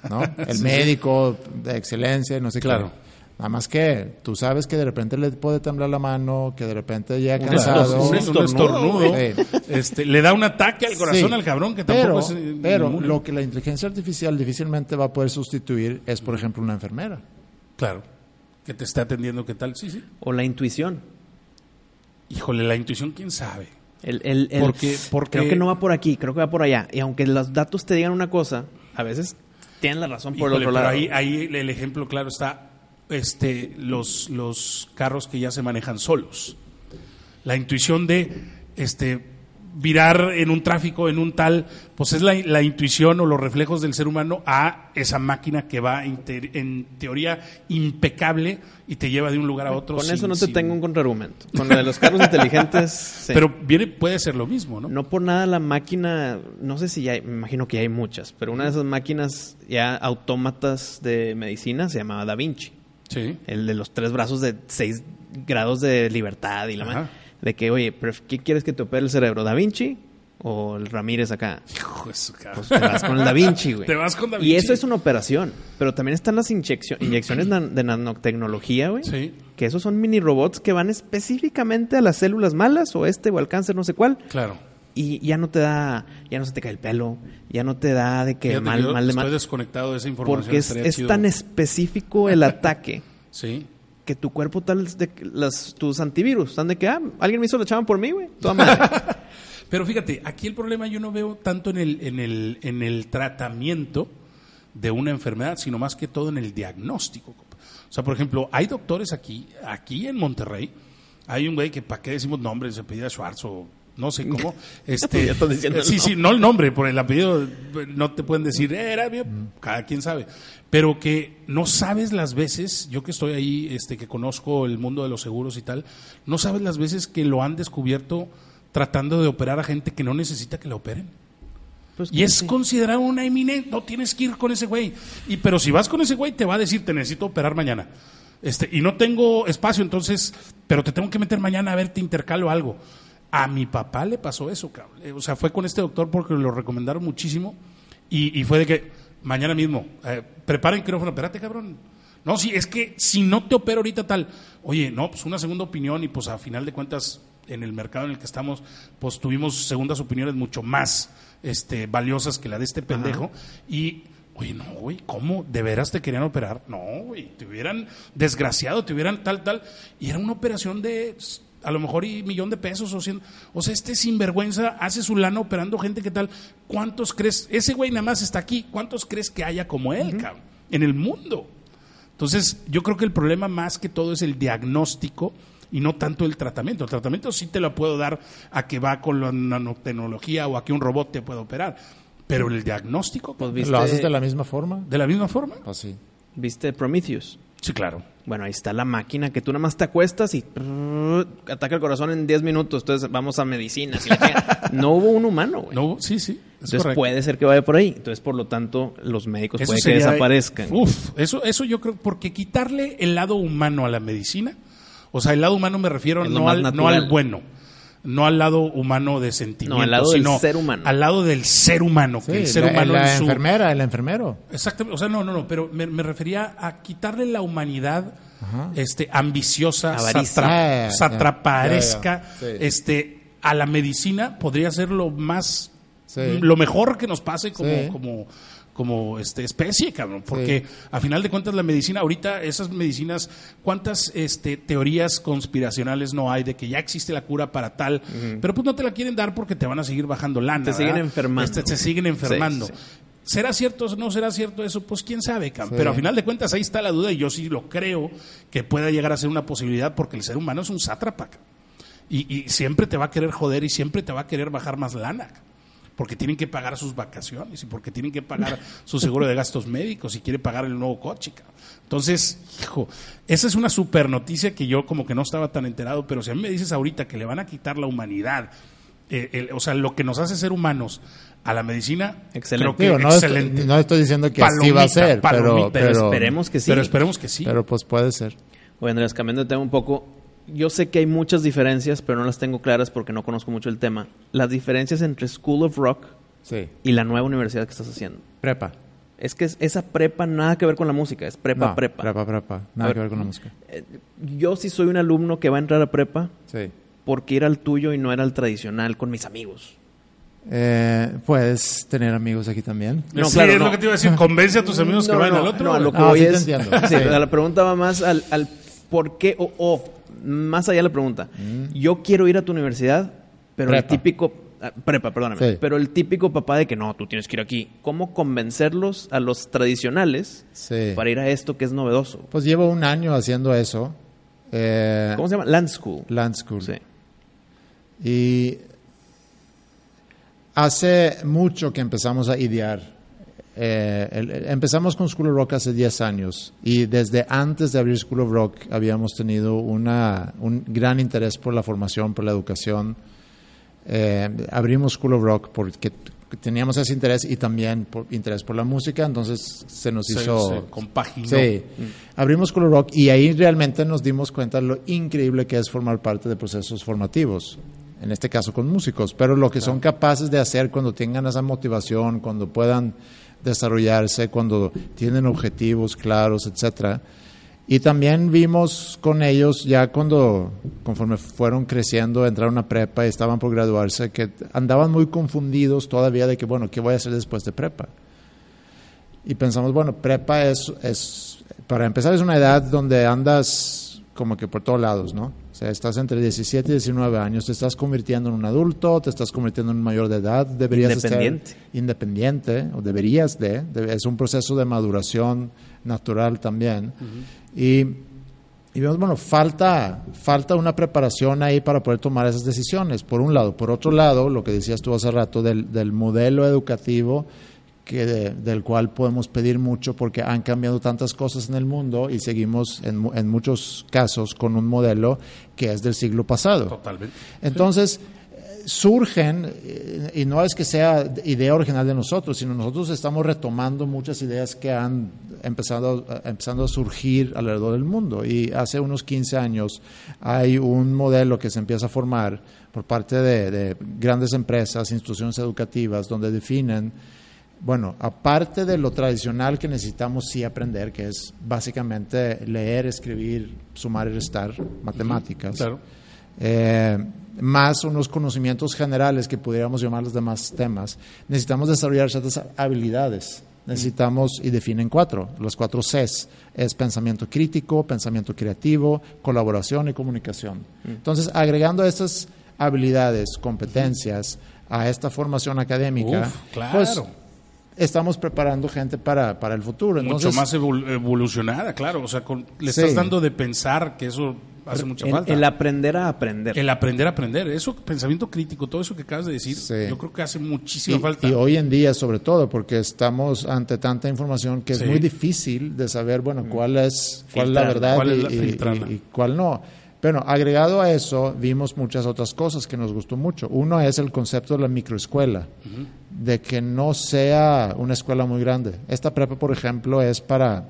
¿no? [laughs] El médico de excelencia, no sé Claro. qué. Nada más que tú sabes que de repente le puede temblar la mano, que de repente llega Un cansado. Un, un estornudo, estornudo. Sí. Este, le da un ataque al corazón Sí. al cabrón que pero, tampoco es eh, pero inmune. lo que la inteligencia artificial difícilmente va a poder sustituir es, por ejemplo, una enfermera. Claro. Que te está atendiendo, ¿qué tal? Sí, sí. O la intuición. Híjole, la intuición, quién sabe. El, el- el- Porque- porque- Creo que no va por aquí, creo que va por allá. Y aunque los datos te digan una cosa, a veces tienen la razón por Híjole, el otro pero lado. ahí, ahí el ejemplo claro está este, los, los carros que ya se manejan solos. La intuición de este, virar en un tráfico, en un tal, pues es la, la intuición o los reflejos del ser humano a esa máquina que va en, te- en teoría impecable y te lleva de un lugar a otro. Con sin- eso no te tengo un contraargumento. Con lo de los carros inteligentes, [laughs] sí. Pero viene, puede ser lo mismo, ¿no? No por nada la máquina, no sé si ya hay, me imagino que ya hay muchas, pero una de esas máquinas ya autómatas de medicina se llamaba Da Vinci. Sí. El de los tres brazos de seis grados de libertad y la De que, oye, pref- ¿qué quieres que te opere el cerebro? ¿Da Vinci o el Ramírez acá? Hijo de su cara. Pues te vas con el Da Vinci, güey. Te vas con Da Y eso es una operación. Pero también están las inyeccio- inyecciones de nanotecnología, güey. Sí, Que esos son mini robots que van específicamente a las células malas o este o al cáncer, no sé cuál. claro. Y ya no te da, ya no se te cae el pelo, ya no te da de que Fíjate, mal, yo mal de estoy mal. desconectado de esa información. Porque es, es tan específico el [laughs] ataque Sí. Que tu cuerpo tal de las, tus antivirus están de que, ah, alguien me hizo la chava por mí, güey. Toda madre. [laughs] Pero fíjate, aquí el problema yo no veo tanto en el, en el, en el tratamiento de una enfermedad, sino más que todo en el diagnóstico. O sea, por ejemplo, hay doctores aquí, aquí en Monterrey, hay un güey que, ¿para qué decimos nombres? Se apellida Schwartz o no sé cómo. [laughs] Este, Ya estás diciendo el sí, sí, no el nombre, por el apellido no te pueden decir, "Eh, era mío", cada quien sabe. Pero que no sabes las veces, yo que estoy ahí, este, que conozco el mundo de los seguros y tal, no sabes las veces que lo han descubierto tratando de operar a gente que no necesita que la operen. Pues, Y es sí. considerado una eminente, no tienes que ir con ese güey. Y pero si vas con ese güey te va a decir, te necesito operar mañana. Este, y no tengo espacio, entonces, pero te tengo que meter mañana a ver, te intercalo algo. A mi papá le pasó eso, cabrón. O sea, fue con este doctor porque lo recomendaron muchísimo y, y fue de que mañana mismo, eh, preparen quirófano, espérate, cabrón. No, sí, es que si no te opero ahorita tal, oye, no, pues una segunda opinión y pues a final de cuentas en el mercado en el que estamos, pues tuvimos segundas opiniones mucho más este, valiosas que la de este pendejo y Oye, no, güey, ¿cómo? ¿De veras te querían operar? No, güey, te hubieran desgraciado, te hubieran tal, tal. Y era una operación de s- a lo mejor y millón de pesos o cien. O sea, este sinvergüenza hace su lana operando gente que tal. ¿Cuántos crees? Ese güey nada más está aquí. ¿Cuántos crees que haya como él, cabrón? En el mundo. Entonces, yo creo que el problema más que todo es el diagnóstico y no tanto el tratamiento. El tratamiento sí te lo puedo dar a que va con la nanotecnología o a que un robot te puede operar. Pero el diagnóstico, Pues viste, ¿Lo haces de la misma forma? de la misma forma. Pues sí. viste Prometheus. Sí, claro. Bueno, ahí está la máquina que tú nada más te acuestas y [laughs] ataca el corazón en 10 minutos. Entonces vamos a la chingada. [laughs] no hubo un humano, güey. No, sí, sí. Entonces correcto. puede ser que vaya por ahí. Entonces, por lo tanto, los médicos Eso puede que desaparezcan. Uf, eso, eso yo creo, porque quitarle el lado humano a la medicina, o sea, el lado humano me refiero no al, no al bueno, no al lado humano de sentimiento, No, al lado del sino ser humano. al lado del ser humano, que el ser la, humano la en su... enfermera, el enfermero. Exactamente, o sea, no, no, no, pero me, me refería a quitarle la humanidad este, ambiciosa, Avaricia. satra- Ah, satraparesca, sí. este, a la medicina podría ser lo más, Sí. lo mejor que nos pase como, Sí. como, como este, especie, cabrón, porque a final de cuentas la medicina, ahorita esas medicinas, ¿cuántas este, teorías conspiracionales no hay de que ya existe la cura para tal? Pero pues no te la quieren dar porque te van a seguir bajando lana. Te siguen enfermando. Este, te siguen enfermando. Sí, sí. ¿Será cierto o no será cierto eso? Pues quién sabe, cabrón. Sí. pero a final de cuentas ahí está la duda y yo sí lo creo que pueda llegar a ser una posibilidad porque el ser humano es un sátrapa. Y, y siempre te va a querer joder y siempre te va a querer bajar más lana. Porque tienen que pagar sus vacaciones y porque tienen que pagar su seguro de gastos médicos y quiere pagar el nuevo coche. cabrón. Entonces, hijo, esa es una super noticia que yo como que no estaba tan enterado, pero si a mí me dices ahorita que le van a quitar la humanidad, eh, el- o sea, lo que nos hace ser humanos a la medicina, Excelente. creo que Digo, no, excelente. estoy, no estoy diciendo que así Palomita, va a ser, pero, palomita, pero, Pero esperemos que sí. Pero esperemos que sí. pero pues puede ser. Oye, Andrés, cambiando de tema un poco, yo sé que hay muchas diferencias, pero no las tengo claras porque no conozco mucho el tema. Las diferencias entre School of Rock Sí. y la nueva universidad que estás haciendo. Prepa. Es que es- esa prepa nada que ver con la música, es prepa, No, prepa. Prepa, prepa. A Nada ver. que ver con la música. Eh, Yo sí soy un alumno que va a entrar a prepa Sí. porque ir al tuyo y no era al tradicional con mis amigos. Eh, puedes tener amigos aquí también. No, sí, claro, es no. lo que te iba a decir. Convence a tus amigos que No, vayan no, al otro. No, a lo güey. que Ah, voy sí es. Sí, la pregunta va más al, al por qué o, o más allá de la pregunta. Yo quiero ir a tu universidad, pero el Mm. Típico. ah, Prepa, perdóname. Sí. Pero el típico papá de que no, tú tienes que ir aquí. ¿Cómo convencerlos a los tradicionales Sí. para ir a esto que es novedoso? Pues llevo un año haciendo eso. Eh, ¿Cómo se llama? Land School. Land School. Sí. Y hace mucho que empezamos a idear. Eh, el- empezamos con School of Rock hace 10 años y desde antes de abrir School of Rock habíamos tenido una, un gran interés por la formación, por la educación. Eh, abrimos School of Rock porque teníamos ese interés y también por, interés por la música, entonces se nos Se- hizo... se compaginó. Sí, abrimos Color Rock y ahí realmente nos dimos cuenta lo increíble que es formar parte de procesos formativos, en este caso con músicos, pero lo que son capaces de hacer cuando tengan esa motivación, cuando puedan desarrollarse, cuando tienen objetivos claros, etcétera. Y también vimos con ellos ya cuando, conforme fueron creciendo, entraron a prepa y estaban por graduarse, que andaban muy confundidos todavía de que, bueno, ¿qué voy a hacer después de prepa? Y pensamos, bueno, prepa es, es, para empezar, es una edad donde andas como que por todos lados, ¿no? O sea, estás entre 17 y 19 años, te estás convirtiendo en un adulto, te estás convirtiendo en un mayor de edad, deberías Independiente. estar independiente, o deberías de, es un proceso de maduración natural también. Y y vemos, bueno, falta, falta una preparación ahí para poder tomar esas decisiones, por un lado. Por otro lado, lo que decías tú hace rato del, del modelo educativo que de- del cual podemos pedir mucho porque han cambiado tantas cosas en el mundo y seguimos en, en muchos casos con un modelo que es del siglo pasado. Totalmente. Entonces, surgen, eh, y no es que sea idea original de nosotros, sino nosotros estamos retomando muchas ideas que han empezado, empezando a surgir alrededor del mundo. Y hace unos 15 años hay un modelo que se empieza a formar por parte de, de grandes empresas, instituciones educativas, donde definen bueno, aparte de lo tradicional que necesitamos sí aprender, que es básicamente leer, escribir, sumar y restar, matemáticas, Claro. eh, más unos conocimientos generales que pudiéramos llamar los demás temas, necesitamos desarrollar ciertas habilidades. Necesitamos, y definen cuatro, los cuatro Cs, es pensamiento crítico, pensamiento creativo, colaboración y comunicación. Entonces, agregando estas habilidades, competencias a esta formación académica, Uf, claro. pues estamos preparando gente para, para el futuro. Mucho más evol- evolucionada, claro. O sea, con- le Sí. estás dando de pensar que eso hace mucha El, falta. el aprender a aprender. El aprender a aprender. Eso, pensamiento crítico, todo eso que acabas de decir, Sí. yo creo que hace muchísima y, falta. y hoy en día, sobre todo, porque estamos ante tanta información que es muy difícil de saber, bueno, cuál es, cuál es la verdad ¿Cuál es y, la y- y cuál no. Bueno, agregado a eso, vimos muchas otras cosas que nos gustó mucho. Uno es el concepto de la microescuela, de que no sea una escuela muy grande. Esta prepa, por ejemplo, es para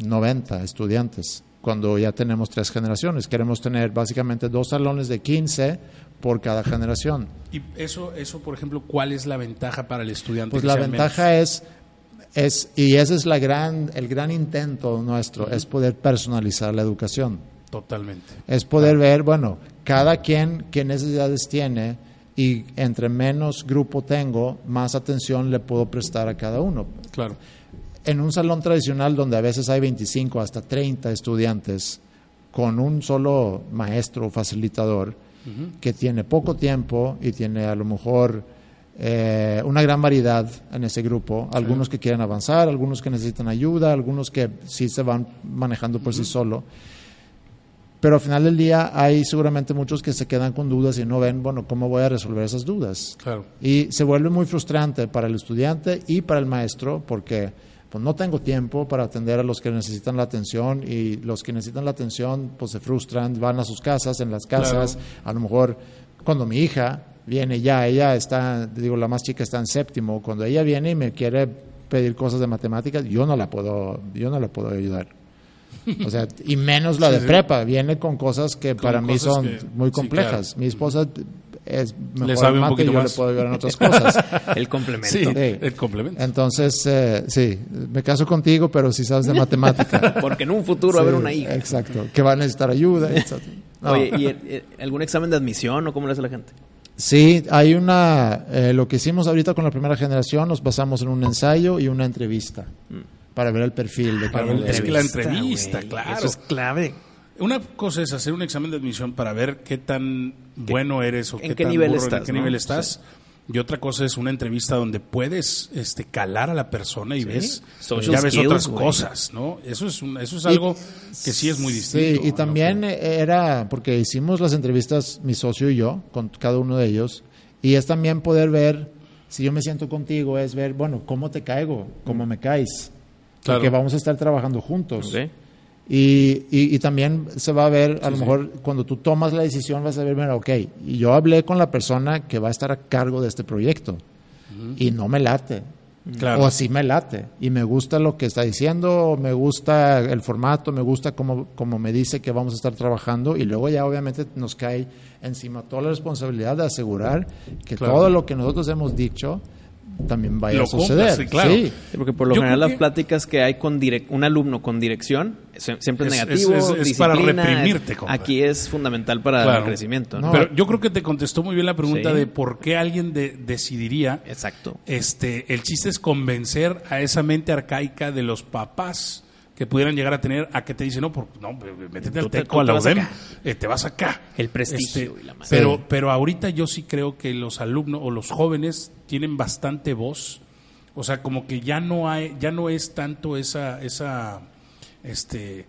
90 estudiantes, cuando ya tenemos tres generaciones. Queremos tener básicamente dos salones de 15 por cada generación. Y eso, eso por ejemplo, ¿cuál es la ventaja para el estudiante? Pues la ventaja menos? es, es, y ese es la gran, el gran intento nuestro, es poder personalizar la educación. Totalmente. Es poder ver, bueno, cada quien qué necesidades tiene y entre menos grupo tengo, más atención le puedo prestar a cada uno. Claro. En un salón tradicional donde a veces hay 25 hasta 30 estudiantes con un solo maestro o facilitador que tiene poco tiempo y tiene a lo mejor eh, una gran variedad en ese grupo, algunos que quieren avanzar, algunos que necesitan ayuda, algunos que sí se van manejando por sí solo. Pero al final del día hay seguramente muchos que se quedan con dudas y no ven, bueno, ¿cómo voy a resolver esas dudas? Claro. Y se vuelve muy frustrante para el estudiante y para el maestro porque pues no tengo tiempo para atender a los que necesitan la atención y los que necesitan la atención pues se frustran, van a sus casas, en las casas, a lo mejor cuando mi hija viene ya, ella está, digo, la más chica está en séptimo, cuando ella viene y me quiere pedir cosas de matemáticas, yo no la puedo, yo no la puedo ayudar. O sea, y menos la Sí, de sí. prepa, viene con cosas que Con para mí son que- muy sí, complejas. claro. Mi esposa es mejor sabe en un mate y poquito yo más. le puedo ayudar en otras cosas. [laughs] El complemento. Sí, Sí. el complemento. Entonces, eh, sí, me caso contigo, pero si sabes de matemática. [laughs] Porque en un futuro va a haber una hija. Exacto, que va a necesitar ayuda. etc. No. [laughs] Oye, ¿y algún examen de admisión o cómo le hace la gente? Sí, hay una, eh, lo que hicimos ahorita con la primera generación, nos basamos en un ensayo y una entrevista para ver el perfil de Para cada uno es que la entrevista, claro. Eso es clave. Una cosa es hacer un examen de admisión para ver qué tan bueno eres o en qué, qué tan nivel burro, estás, en qué ¿no? nivel estás. Y otra cosa es una entrevista donde puedes este, calar a la persona y ves, Social ya ves skills, otras güey. cosas, ¿no? Eso es, un- eso es algo que sí es muy Sí, distinto. y ¿no? también era, porque hicimos las entrevistas, mi socio y yo, con cada uno de ellos, y es también poder ver, si yo me siento contigo, es ver, bueno, cómo te caigo, cómo me caes, Claro. porque vamos a estar trabajando juntos. Y, y, y también se va a ver, a Sí, lo sí. mejor cuando tú tomas la decisión vas a ver, mira, ok, y yo hablé con la persona que va a estar a cargo de este proyecto y no me late. Claro. O sí me late y me gusta lo que está diciendo, me gusta el formato, me gusta cómo, cómo me dice que vamos a estar trabajando y luego ya obviamente nos cae encima toda la responsabilidad de asegurar que Claro. todo lo que nosotros hemos dicho también vaya Lo a suceder. sí, claro. Sí. Sí, porque por lo Yo general las que- pláticas que hay con direc- un alumno con dirección siempre es, Es- negativo. es- es- es para disciplina, reprimirte, compa. Aquí es fundamental para Claro. el crecimiento. ¿no? No. Pero yo creo que te contestó muy bien la pregunta Sí. de por qué alguien de- decidiría. Exacto. Este, el chiste es convencer a esa mente arcaica de los papás que pudieran llegar a tener a que te dicen, no, por, no métete al teco, a te la vas UDEM, acá. eh, te vas acá. El prestigio y la madre. pero, pero ahorita yo sí creo que los alumnos o los jóvenes tienen bastante voz. O sea, como que ya no hay, ya no es tanto esa, esa, este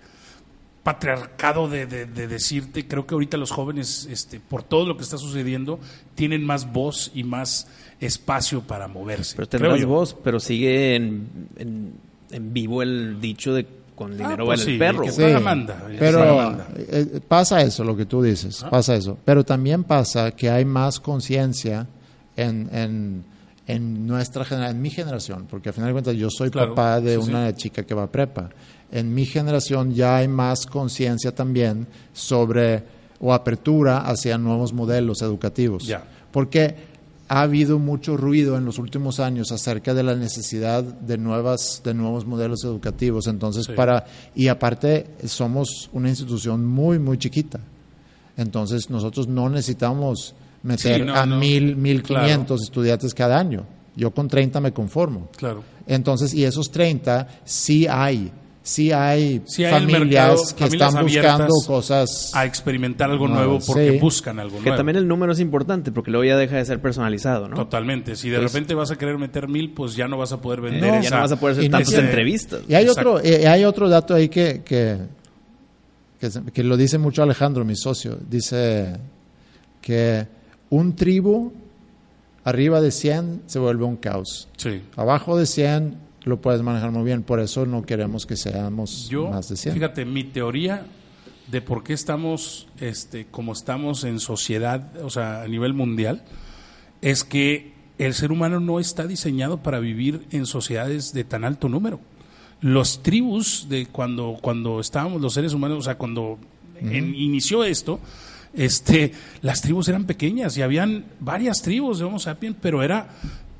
patriarcado de, de- de decirte, creo que ahorita los jóvenes, este, por todo lo que está sucediendo, tienen más voz y más espacio para moverse. Pero tendrás voz, pero sigue en, en, en vivo el dicho de con dinero Ah, pues vale sí, el perro. que paga manda, pero manda. eh, pasa eso, lo que tú dices, pasa eso. Pero también pasa que hay más conciencia en, en, en nuestra generación, en mi generación, porque al final de cuentas yo soy Claro, papá de sí, una chica que va a prepa. En mi generación ya hay más conciencia también sobre o apertura hacia nuevos modelos educativos. Ya. Porque ha habido mucho ruido en los últimos años acerca de la necesidad de nuevas de nuevos modelos educativos entonces Sí. para y aparte somos una institución muy muy chiquita entonces nosotros no necesitamos meter Sí, no, a no. mil mil Claro. quinientos estudiantes cada año yo con 30 me conformo Claro. entonces y esos 30 sí hay sí hay Sí hay familias mercado, que familias están buscando cosas A experimentar algo Nuevo, nuevo porque sí. buscan algo Que nuevo. también el número es importante porque luego ya deja de ser personalizado, ¿no? Totalmente. Si de Pues- repente vas a querer meter mil, pues ya no vas a poder vender ya esa- no vas a poder hacer y tantas entrevistas. Y hay Exacto. otro, eh, hay otro dato ahí que, que, que, que lo dice mucho Alejandro, mi socio. Dice que un tribu arriba de 100 se vuelve un caos. Sí. Abajo de 100 lo puedes manejar muy bien. Por eso no queremos que seamos Yo, más de 100. fíjate, mi teoría de por qué estamos este, como estamos en sociedad, o sea, a nivel mundial, es que el ser humano no está diseñado para vivir en sociedades de tan alto número. Los tribus de cuando, cuando estábamos los seres humanos, o sea, cuando en- inició esto, este, las tribus eran pequeñas y habían varias tribus de Homo sapiens, pero era,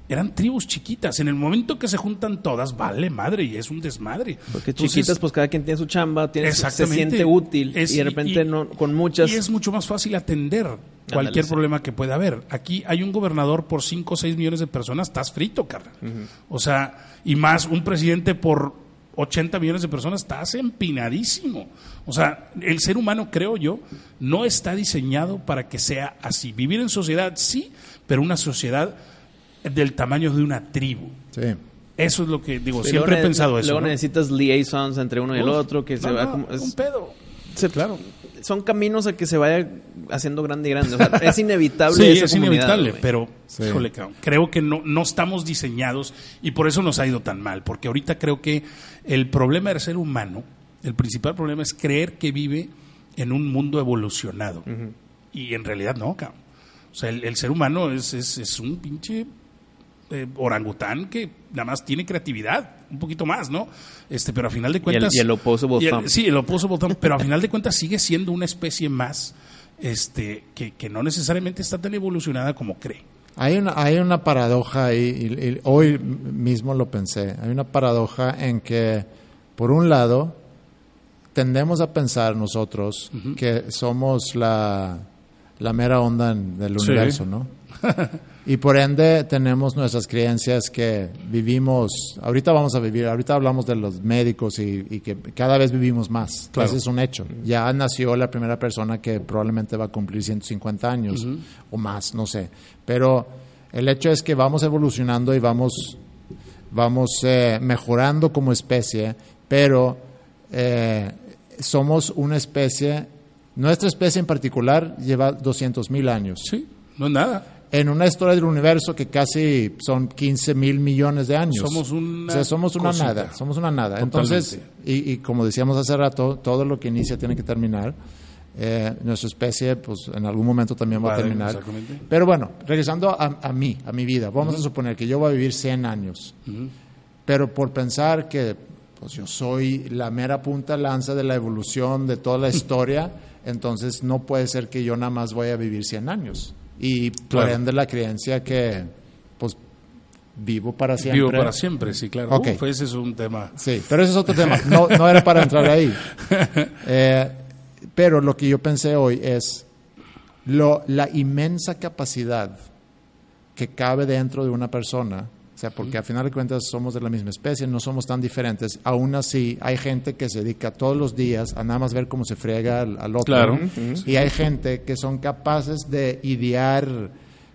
eran tribus chiquitas. En el momento que se juntan todas, vale madre y es un desmadre. Porque Entonces, chiquitas, pues cada quien tiene su chamba, tiene, se siente útil Es- y de repente y- no, con muchas... Y es mucho más fácil atender cualquier problema que pueda haber. Aquí hay un gobernador por 5 o 6 millones de personas, estás frito, carnal. O sea, y más un presidente por 80 millones de personas, estás empinadísimo. O sea, el ser humano, creo yo, no está diseñado para que sea así. Vivir en sociedad, sí, pero una sociedad del tamaño de una tribu. Sí. Eso es lo que digo, siempre he pensado eso. Luego ¿no? necesitas liaisons entre uno y el otro, que se va no, como... es- un pedo. se- claro. Son caminos a que se vaya haciendo grande y grande. O sea, es [laughs] inevitable Sí, esa es comunidad, inevitable, pero Sí. híjole, cabrón, creo que no, no estamos diseñados y por eso nos ha ido tan mal, porque ahorita creo que el problema del ser humano, el principal problema es creer que vive en un mundo evolucionado. Y en realidad no, cabrón. O sea, el, el ser humano es, es, es un pinche eh, orangután que nada más tiene creatividad, un poquito más, ¿no? Este, pero a final de cuentas... y el opposable y el-. Sí, el opposable thumb, pero a final de cuentas sigue siendo una especie más este, que, que no necesariamente está tan evolucionada como cree. Hay una, hay una paradoja ahí, y, y hoy mismo lo pensé, hay una paradoja en que, por un lado, tendemos a pensar nosotros que somos la, la mera onda en- del Sí. universo, ¿no? [laughs] y por ende tenemos nuestras creencias que vivimos, ahorita vamos a vivir, ahorita hablamos de los médicos y, y que cada vez vivimos más, Claro. ese es un hecho. Ya nació la primera persona que probablemente va a cumplir 150 años o más, no sé. Pero el hecho es que vamos evolucionando y vamos, vamos eh, mejorando como especie, pero eh, somos una especie, nuestra especie en particular lleva 200 mil años. Sí, no es nada. En una historia del universo que casi son 15 mil millones de años. Somos una O sea, somos una cosita. nada, somos una nada. Totalmente. Entonces, y, y como decíamos hace rato, todo lo que inicia tiene que terminar. Eh, nuestra especie, pues en algún momento también va a terminar. Pero bueno, regresando a, a mí, a mi vida, vamos a suponer que yo voy a vivir 100 años, pero por pensar que pues yo soy la mera punta lanza de la evolución de toda la [laughs] historia, entonces no puede ser que yo nada más voy a vivir 100 años. Y por Claro. ende la creencia que pues vivo para siempre. Vivo para siempre, sí, claro. Ok. Uf, ese es un tema. Sí, pero ese es otro tema. No, no era para entrar ahí. [laughs] Eh, pero lo que yo pensé hoy es lo, la inmensa capacidad que cabe dentro de una persona. Sea, porque al final de cuentas somos de la misma especie, no somos tan diferentes. Aún así, hay gente que se dedica todos los días a nada más ver cómo se friega al, al otro. Claro. Y hay gente que son capaces de idear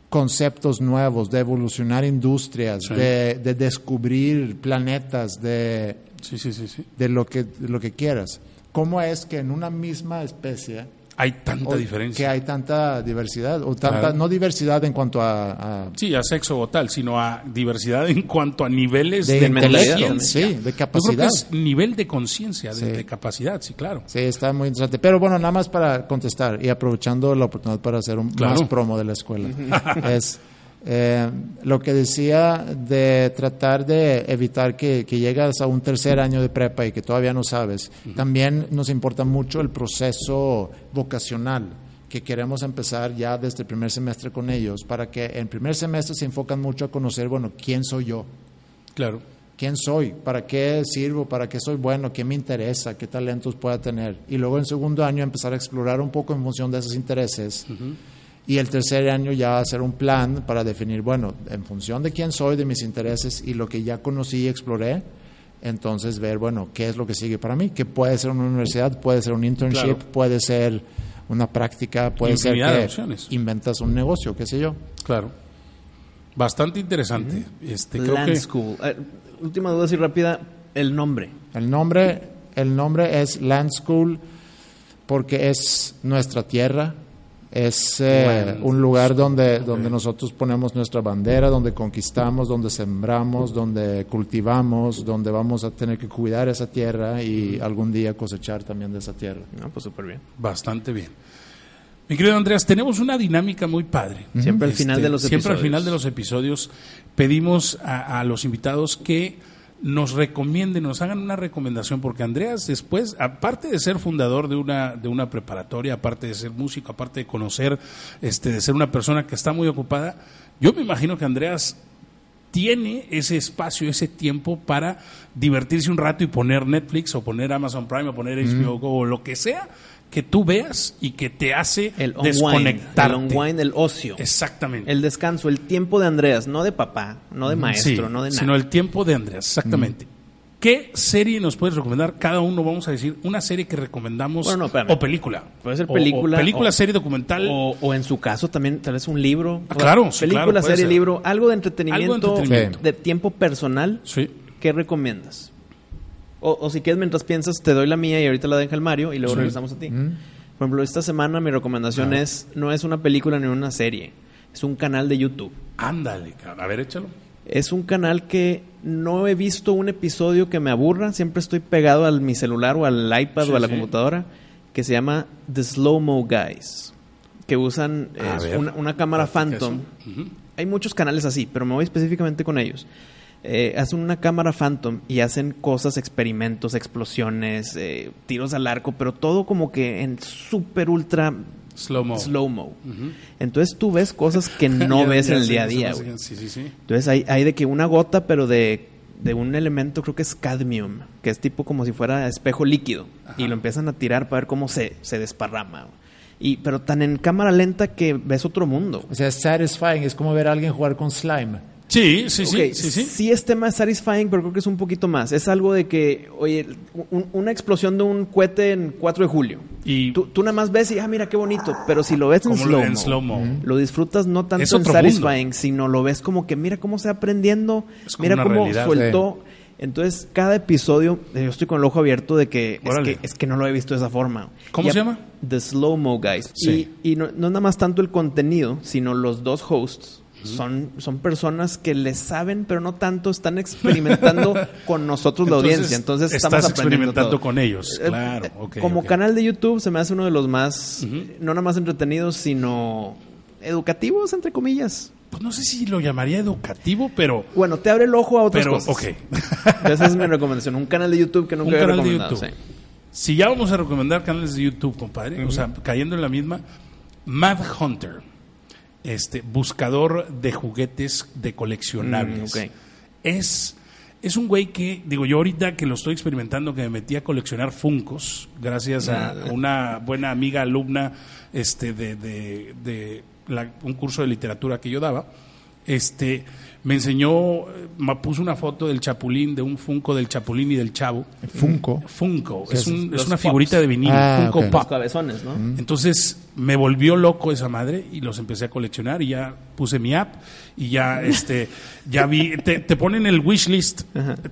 conceptos nuevos, de evolucionar industrias, Sí. de, de descubrir planetas, de, Sí, sí, sí, sí. de lo que, de lo que quieras. ¿Cómo es que en una misma especie Hay tanta o- diferencia. que hay tanta diversidad? O tanta, Claro. no diversidad en cuanto a, a- Sí, a sexo o tal, sino a diversidad en cuanto a niveles de, de, conciencia. sí, de Yo creo capacidad. que es nivel de conciencia, de, capacidad, sí, claro. Sí, está muy interesante. Pero bueno, nada más para contestar y aprovechando la oportunidad para hacer un, Claro. más promo de la escuela. [laughs] es eh, lo que decía de tratar de evitar que, que llegas a un tercer año de prepa y que todavía no sabes. También nos importa mucho el proceso vocacional que queremos empezar ya desde el primer semestre con ellos, para que en primer semestre se enfocan mucho a conocer, bueno, quién soy yo, Claro. quién soy, para qué sirvo, para qué soy bueno, qué me interesa, qué talentos pueda tener. Y luego en segundo año empezar a explorar un poco en función de esos intereses. Y el tercer año ya hacer un plan para definir, bueno, en función de quién soy, de mis intereses y lo que ya conocí y exploré, entonces ver, bueno, qué es lo que sigue para mí, que puede ser una universidad, puede ser un internship, Claro. puede ser una práctica, puede ser Infinidad que opciones. inventas un negocio, qué sé yo. Claro. Bastante interesante. Este, creo Land que School. Eh, última duda así rápida, el nombre. El nombre, el nombre es Land School porque es nuestra tierra, es eh, un lugar donde, donde nosotros ponemos nuestra bandera, donde conquistamos, donde sembramos, donde cultivamos, donde vamos a tener que cuidar esa tierra y algún día cosechar también de esa tierra. No, pues súper bien. bastante bien. Mi querido Andreas, tenemos una dinámica muy padre. Siempre al final Este, de los episodios. Siempre al final de los episodios pedimos a, a los invitados que nos recomienden, nos hagan una recomendación, porque Andreas después, aparte de ser fundador de una, de una preparatoria, aparte de ser músico, aparte de conocer, este, de ser una persona que está muy ocupada, yo me imagino que Andreas tiene ese espacio, ese tiempo para divertirse un rato y poner Netflix o poner Amazon Prime o poner HBO Go o lo que sea que tú veas y que te hace El unwind, desconectarte. el unwind, el ocio. Exactamente. El descanso, el tiempo de Andreas, no de papá, no de maestro, Sí, no de nada. Sino el tiempo de Andreas, exactamente. ¿Qué serie nos puedes recomendar? Cada uno vamos a decir una serie que recomendamos Bueno, no, espérame. o película. Puede ser película, O, película, o- serie, documental. O, en su caso también tal vez un libro. Ah, claro, sí, Película, claro, serie, ser. libro, algo de entretenimiento, Algo de entretenimiento. de tiempo personal. sí. ¿Qué recomiendas? O, o si quieres, mientras piensas, te doy la mía y ahorita la deja el Mario y luego Sí. regresamos a ti. Por ejemplo, esta semana mi recomendación Ah. es, no es una película ni una serie, es un canal de YouTube. Ándale, a ver, échalo. Es un canal que no he visto un episodio que me aburra, siempre estoy pegado a mi celular o al iPad Sí, o a la sí. computadora, que se llama The Slow Mo Guys, que usan es ver, una, una cámara Phantom. eso. Ujú. Hay muchos canales así, pero me voy específicamente con ellos. Eh, hacen una cámara Phantom y hacen cosas, experimentos, explosiones, eh, tiros al arco, pero todo como que en súper ultra Slow-mo. Entonces tú ves cosas que [laughs] no Ya- ves ya en el día a día. Sí, sí, sí. Entonces hay, hay de que una gota, pero de, de un elemento, creo que es cadmium, que es tipo como si fuera espejo líquido. Y lo empiezan a tirar para ver cómo se, se desparrama. Y, pero tan en cámara lenta que ves otro mundo. O sea, es satisfying, es como ver a alguien jugar con slime. Sí, sí, sí, Ok, sí, sí. sí es tema satisfying, pero creo que es un poquito más. Es algo de que, oye, un- una explosión de un cohete en 4 de julio. Y Tú, tú nada más ves y, ah, mira qué bonito. Pero si lo ves en slow, en slow-mo. lo disfrutas no tanto Es en satisfying, sino lo ves como que mira cómo se va aprendiendo, mira cómo realidad. sueltó. Entonces, cada episodio, eh, yo estoy con el ojo abierto de que es, que es que no lo he visto de esa forma. ¿Cómo Y se llama? The Slow Mo Guys. Sí. Y, y no, no nada más tanto el contenido, sino los dos hosts. Son, son personas que le saben, pero no tanto están experimentando [laughs] con nosotros la audiencia. Entonces estamos estás aprendiendo experimentando todo. con ellos, Eh, claro. eh, como canal de YouTube se me hace uno de los más, no nada más entretenidos, sino educativos, entre comillas. Pues no sé si lo llamaría educativo, pero. Bueno, te abre el ojo a otras Pero, cosas. ok. [laughs] Esa es mi recomendación. Un canal de YouTube que nunca Un había canal de recomendado. YouTube. sí. Si ya vamos a recomendar canales de YouTube, compadre, o sea, cayendo en la misma, Mad Hunter, este buscador de juguetes de coleccionables. Mm, ok. Es es un güey que, digo, yo ahorita que lo estoy experimentando, que me metí a coleccionar Funcos, gracias a una buena amiga alumna este, de, de- de la- un curso de literatura que yo daba, este, me enseñó, me puso una foto del Chapulín, de un Funko del Chapulín y del Chavo. Funko. Funko, Sí, es, un- los es una pops. figurita de vinilo, Ah, Funko ok. Los Pop. cabezones, ¿no? Entonces me volvió loco esa madre y los empecé a coleccionar y ya puse mi app y ya este [laughs] ya vi te, te ponen el wish list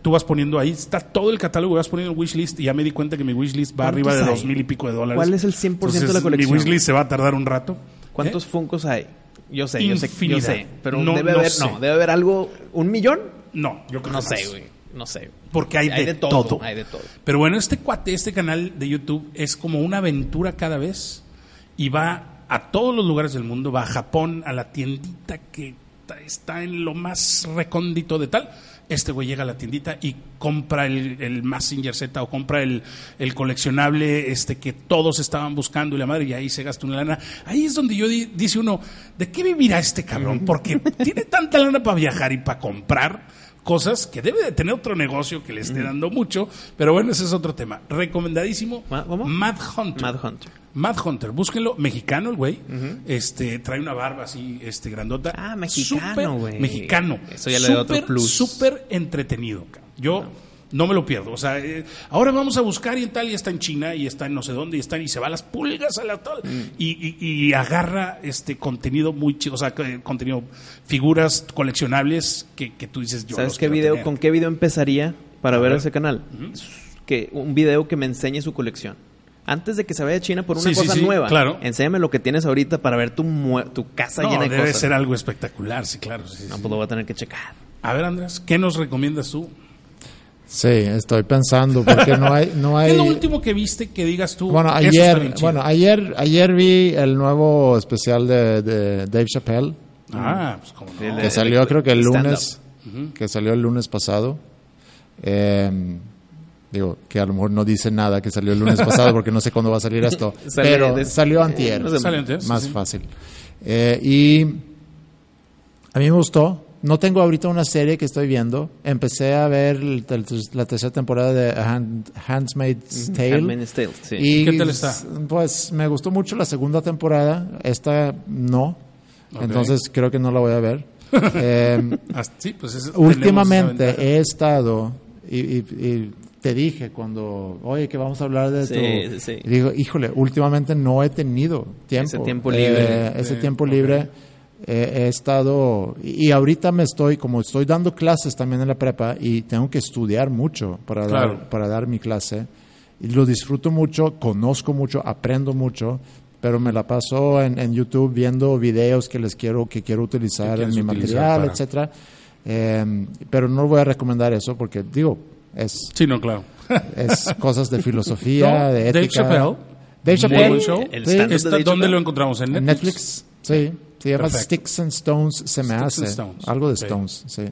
tú vas poniendo ahí está todo el catálogo vas poniendo el wish list y ya me di cuenta que mi wish list va arriba de ¿Cuántos dos mil y pico de dólares ¿Cuál es el 100% de la Entonces, colección? mi wish list se va a tardar un rato ¿Cuántos ¿Eh? Funcos hay? Yo sé, yo sé, yo sé. Pero No, debe no haber, sé. no, debe haber algo, un millón. no yo creo No que sé, güey. No sé. porque hay, de, todo. Hay de todo. Pero bueno, este cuate, este canal de YouTube es como una aventura cada vez y va a todos los lugares del mundo, va a Japón, a la tiendita que está en lo más recóndito de tal. Este güey llega a la tiendita y compra el, el Massinger Z o compra el, el coleccionable este que todos estaban buscando y la madre, y ahí se gasta una lana. Ahí es donde yo di- dice uno, ¿de qué vivirá este cabrón? Porque tiene tanta lana para viajar y para comprar cosas que debe de tener otro negocio que le esté dando mucho, pero bueno, ese es otro tema. Recomendadísimo. ¿cómo? Mad Hunter. Mad Hunter. Mad Hunter, búsquenlo, mexicano el güey, este, trae una barba así, este, grandota. Ah, mexicano, güey. Mexicano. Eso ya le da otro plus. Súper entretenido, cabrón. Yo no. me lo pierdo, o sea, eh, ahora vamos a buscar y en tal, y está en China, y está en no sé dónde, y está, y se va a las pulgas a la tal, Mm. y, y- y agarra este contenido muy chido, o sea, que- contenido, figuras coleccionables que, que tú dices yo. ¿Sabes los qué video, tener. con qué video empezaría para ver ver. ese canal? que un video que me enseñe su colección. Antes de que se vaya a China por una Sí, cosa sí, nueva, claro. enséñame lo que tienes ahorita para ver tu, mue- tu casa No, llena de debe cosas. ser algo espectacular, sí, claro. sí, No, sí. pues lo voy a tener que checar. A ver, Andrés, ¿qué nos recomiendas tú? Sí, estoy pensando porque no hay, no hay. [laughs] ¿Qué es lo último que viste que digas tú? Bueno, "Eso está ayer, bien chido"? bueno, ayer, ayer vi el nuevo especial de, de Dave Chappelle Ah, pues cómo no. Que salió creo que el lunes, que salió el lunes pasado. Eh, digo que a lo mejor no dice nada que salió el lunes pasado porque no sé cuándo va a salir esto, [laughs] pero de- salió antier. no sé, Sale antes, sí, más sí. fácil. Eh, y a mí me gustó. No tengo ahorita una serie que estoy viendo. Empecé a ver el- el- la tercera temporada de Hand, Handmaid's Tale. Handmaid's Tale, sí. Y ¿Qué tal está? Pues me gustó mucho la segunda temporada. Esta no. Entonces creo que no la voy a ver. [laughs] Eh, Ah, sí, pues últimamente he estado y, y- y te dije cuando, oye, que vamos a hablar de Sí, tu... sí, sí. Y digo, híjole, últimamente no he tenido tiempo. Ese tiempo Eh, libre. ese Sí, tiempo libre. eh, he estado... Y, y ahorita me estoy, como estoy dando clases también en la prepa y tengo que estudiar mucho para, Claro. dar, para dar mi clase. Y lo disfruto mucho, conozco mucho, aprendo mucho. Pero me la paso en, en YouTube viendo videos que les quiero que quiero utilizar en mi utilizar material, para- etcétera. Eh, pero no voy a recomendar eso porque digo es Sí, no, claro. es [laughs] cosas de filosofía, No, de Dave ética. Chappelle. Dave Chappelle. show. El Sí. Está- Dave ¿Dónde Chappelle. lo encontramos? ¿En En Netflix? Netflix, sí. Se llama Perfecto. Sticks and Stones, se me Sticks hace. Stones. Algo de Ok. Stones, sí.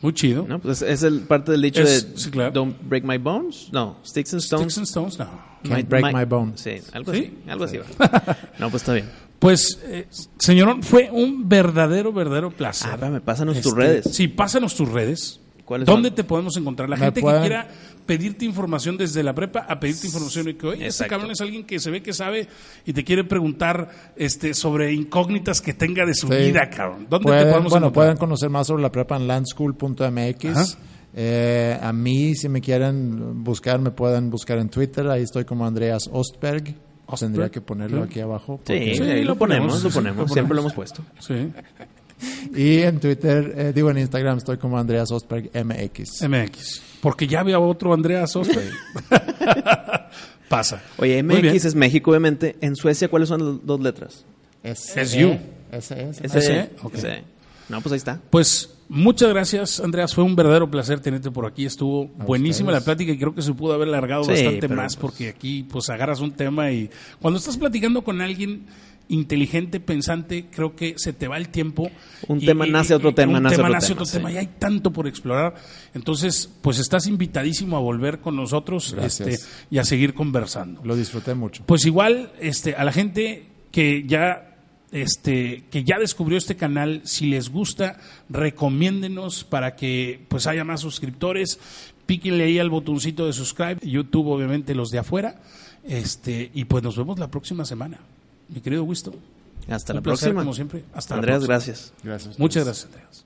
Muy chido. ¿No? Pues es el parte del dicho Es- de sí, claro. Don't break my bones. No, sticks and stones. Sticks and Stones, no. Can't break my bones. Sí, algo ¿Sí? así. Algo así va. [laughs] No, pues está bien. Pues, eh, señorón, fue un verdadero, verdadero placer. Ah, espérame, pásanos tus Este, redes. Sí, pásanos tus redes. ¿Cuáles ¿Dónde son? te podemos encontrar? La Me gente pueden- que quiera pedirte información desde la prepa a pedirte información y que, oye, este Exacto. cabrón es alguien que se ve que sabe y te quiere preguntar este, sobre incógnitas que tenga de su Sí. vida, cabrón. ¿Dónde te podemos bueno, encontrar? pueden conocer más sobre la prepa en landschool.mx. Eh, a mí, si me quieren buscar, me pueden buscar en Twitter. Ahí estoy como Andreas Ostberg. Ostberg, Tendría que ponerlo aquí abajo. Sí, porque- Sí, ahí lo lo ponemos, ponemos, lo sí, ponemos. Siempre lo ponemos. hemos puesto. Sí. Y en Twitter, eh, digo en Instagram, estoy como Andreas Ostberg MX. MX. Porque ya había otro Andrea Sosta. [laughs] Pasa. Oye. MX es México, obviamente. En Suecia, ¿cuáles son las dos letras? Ese. Ese, ok. ese. No, pues ahí está. Pues muchas gracias, Andreas. Fue un verdadero placer tenerte por aquí. Estuvo buenísima ustedes. la plática y creo que se pudo haber alargado Sí, bastante más pues- porque aquí pues agarras un tema y cuando estás platicando con alguien inteligente, pensante, creo que se te va el tiempo. Un y- tema y- nace otro y tema, un nace tema otro nace tema, otro tema sí. y hay tanto por explorar. Entonces, pues estás invitadísimo a volver con nosotros este, y a seguir conversando. Lo disfruté mucho. Pues igual, este, a la gente que ya, este, que ya descubrió este canal, si les gusta, recomiéndenos para que pues haya más suscriptores. Píquenle ahí al botoncito de subscribe. YouTube, obviamente, los de afuera. Este, y pues nos vemos la próxima semana. Mi querido Wisto. Hasta un la placer, próxima. como siempre. Hasta Andreas, la próxima. gracias. Gracias. Muchas gracias, Andreas.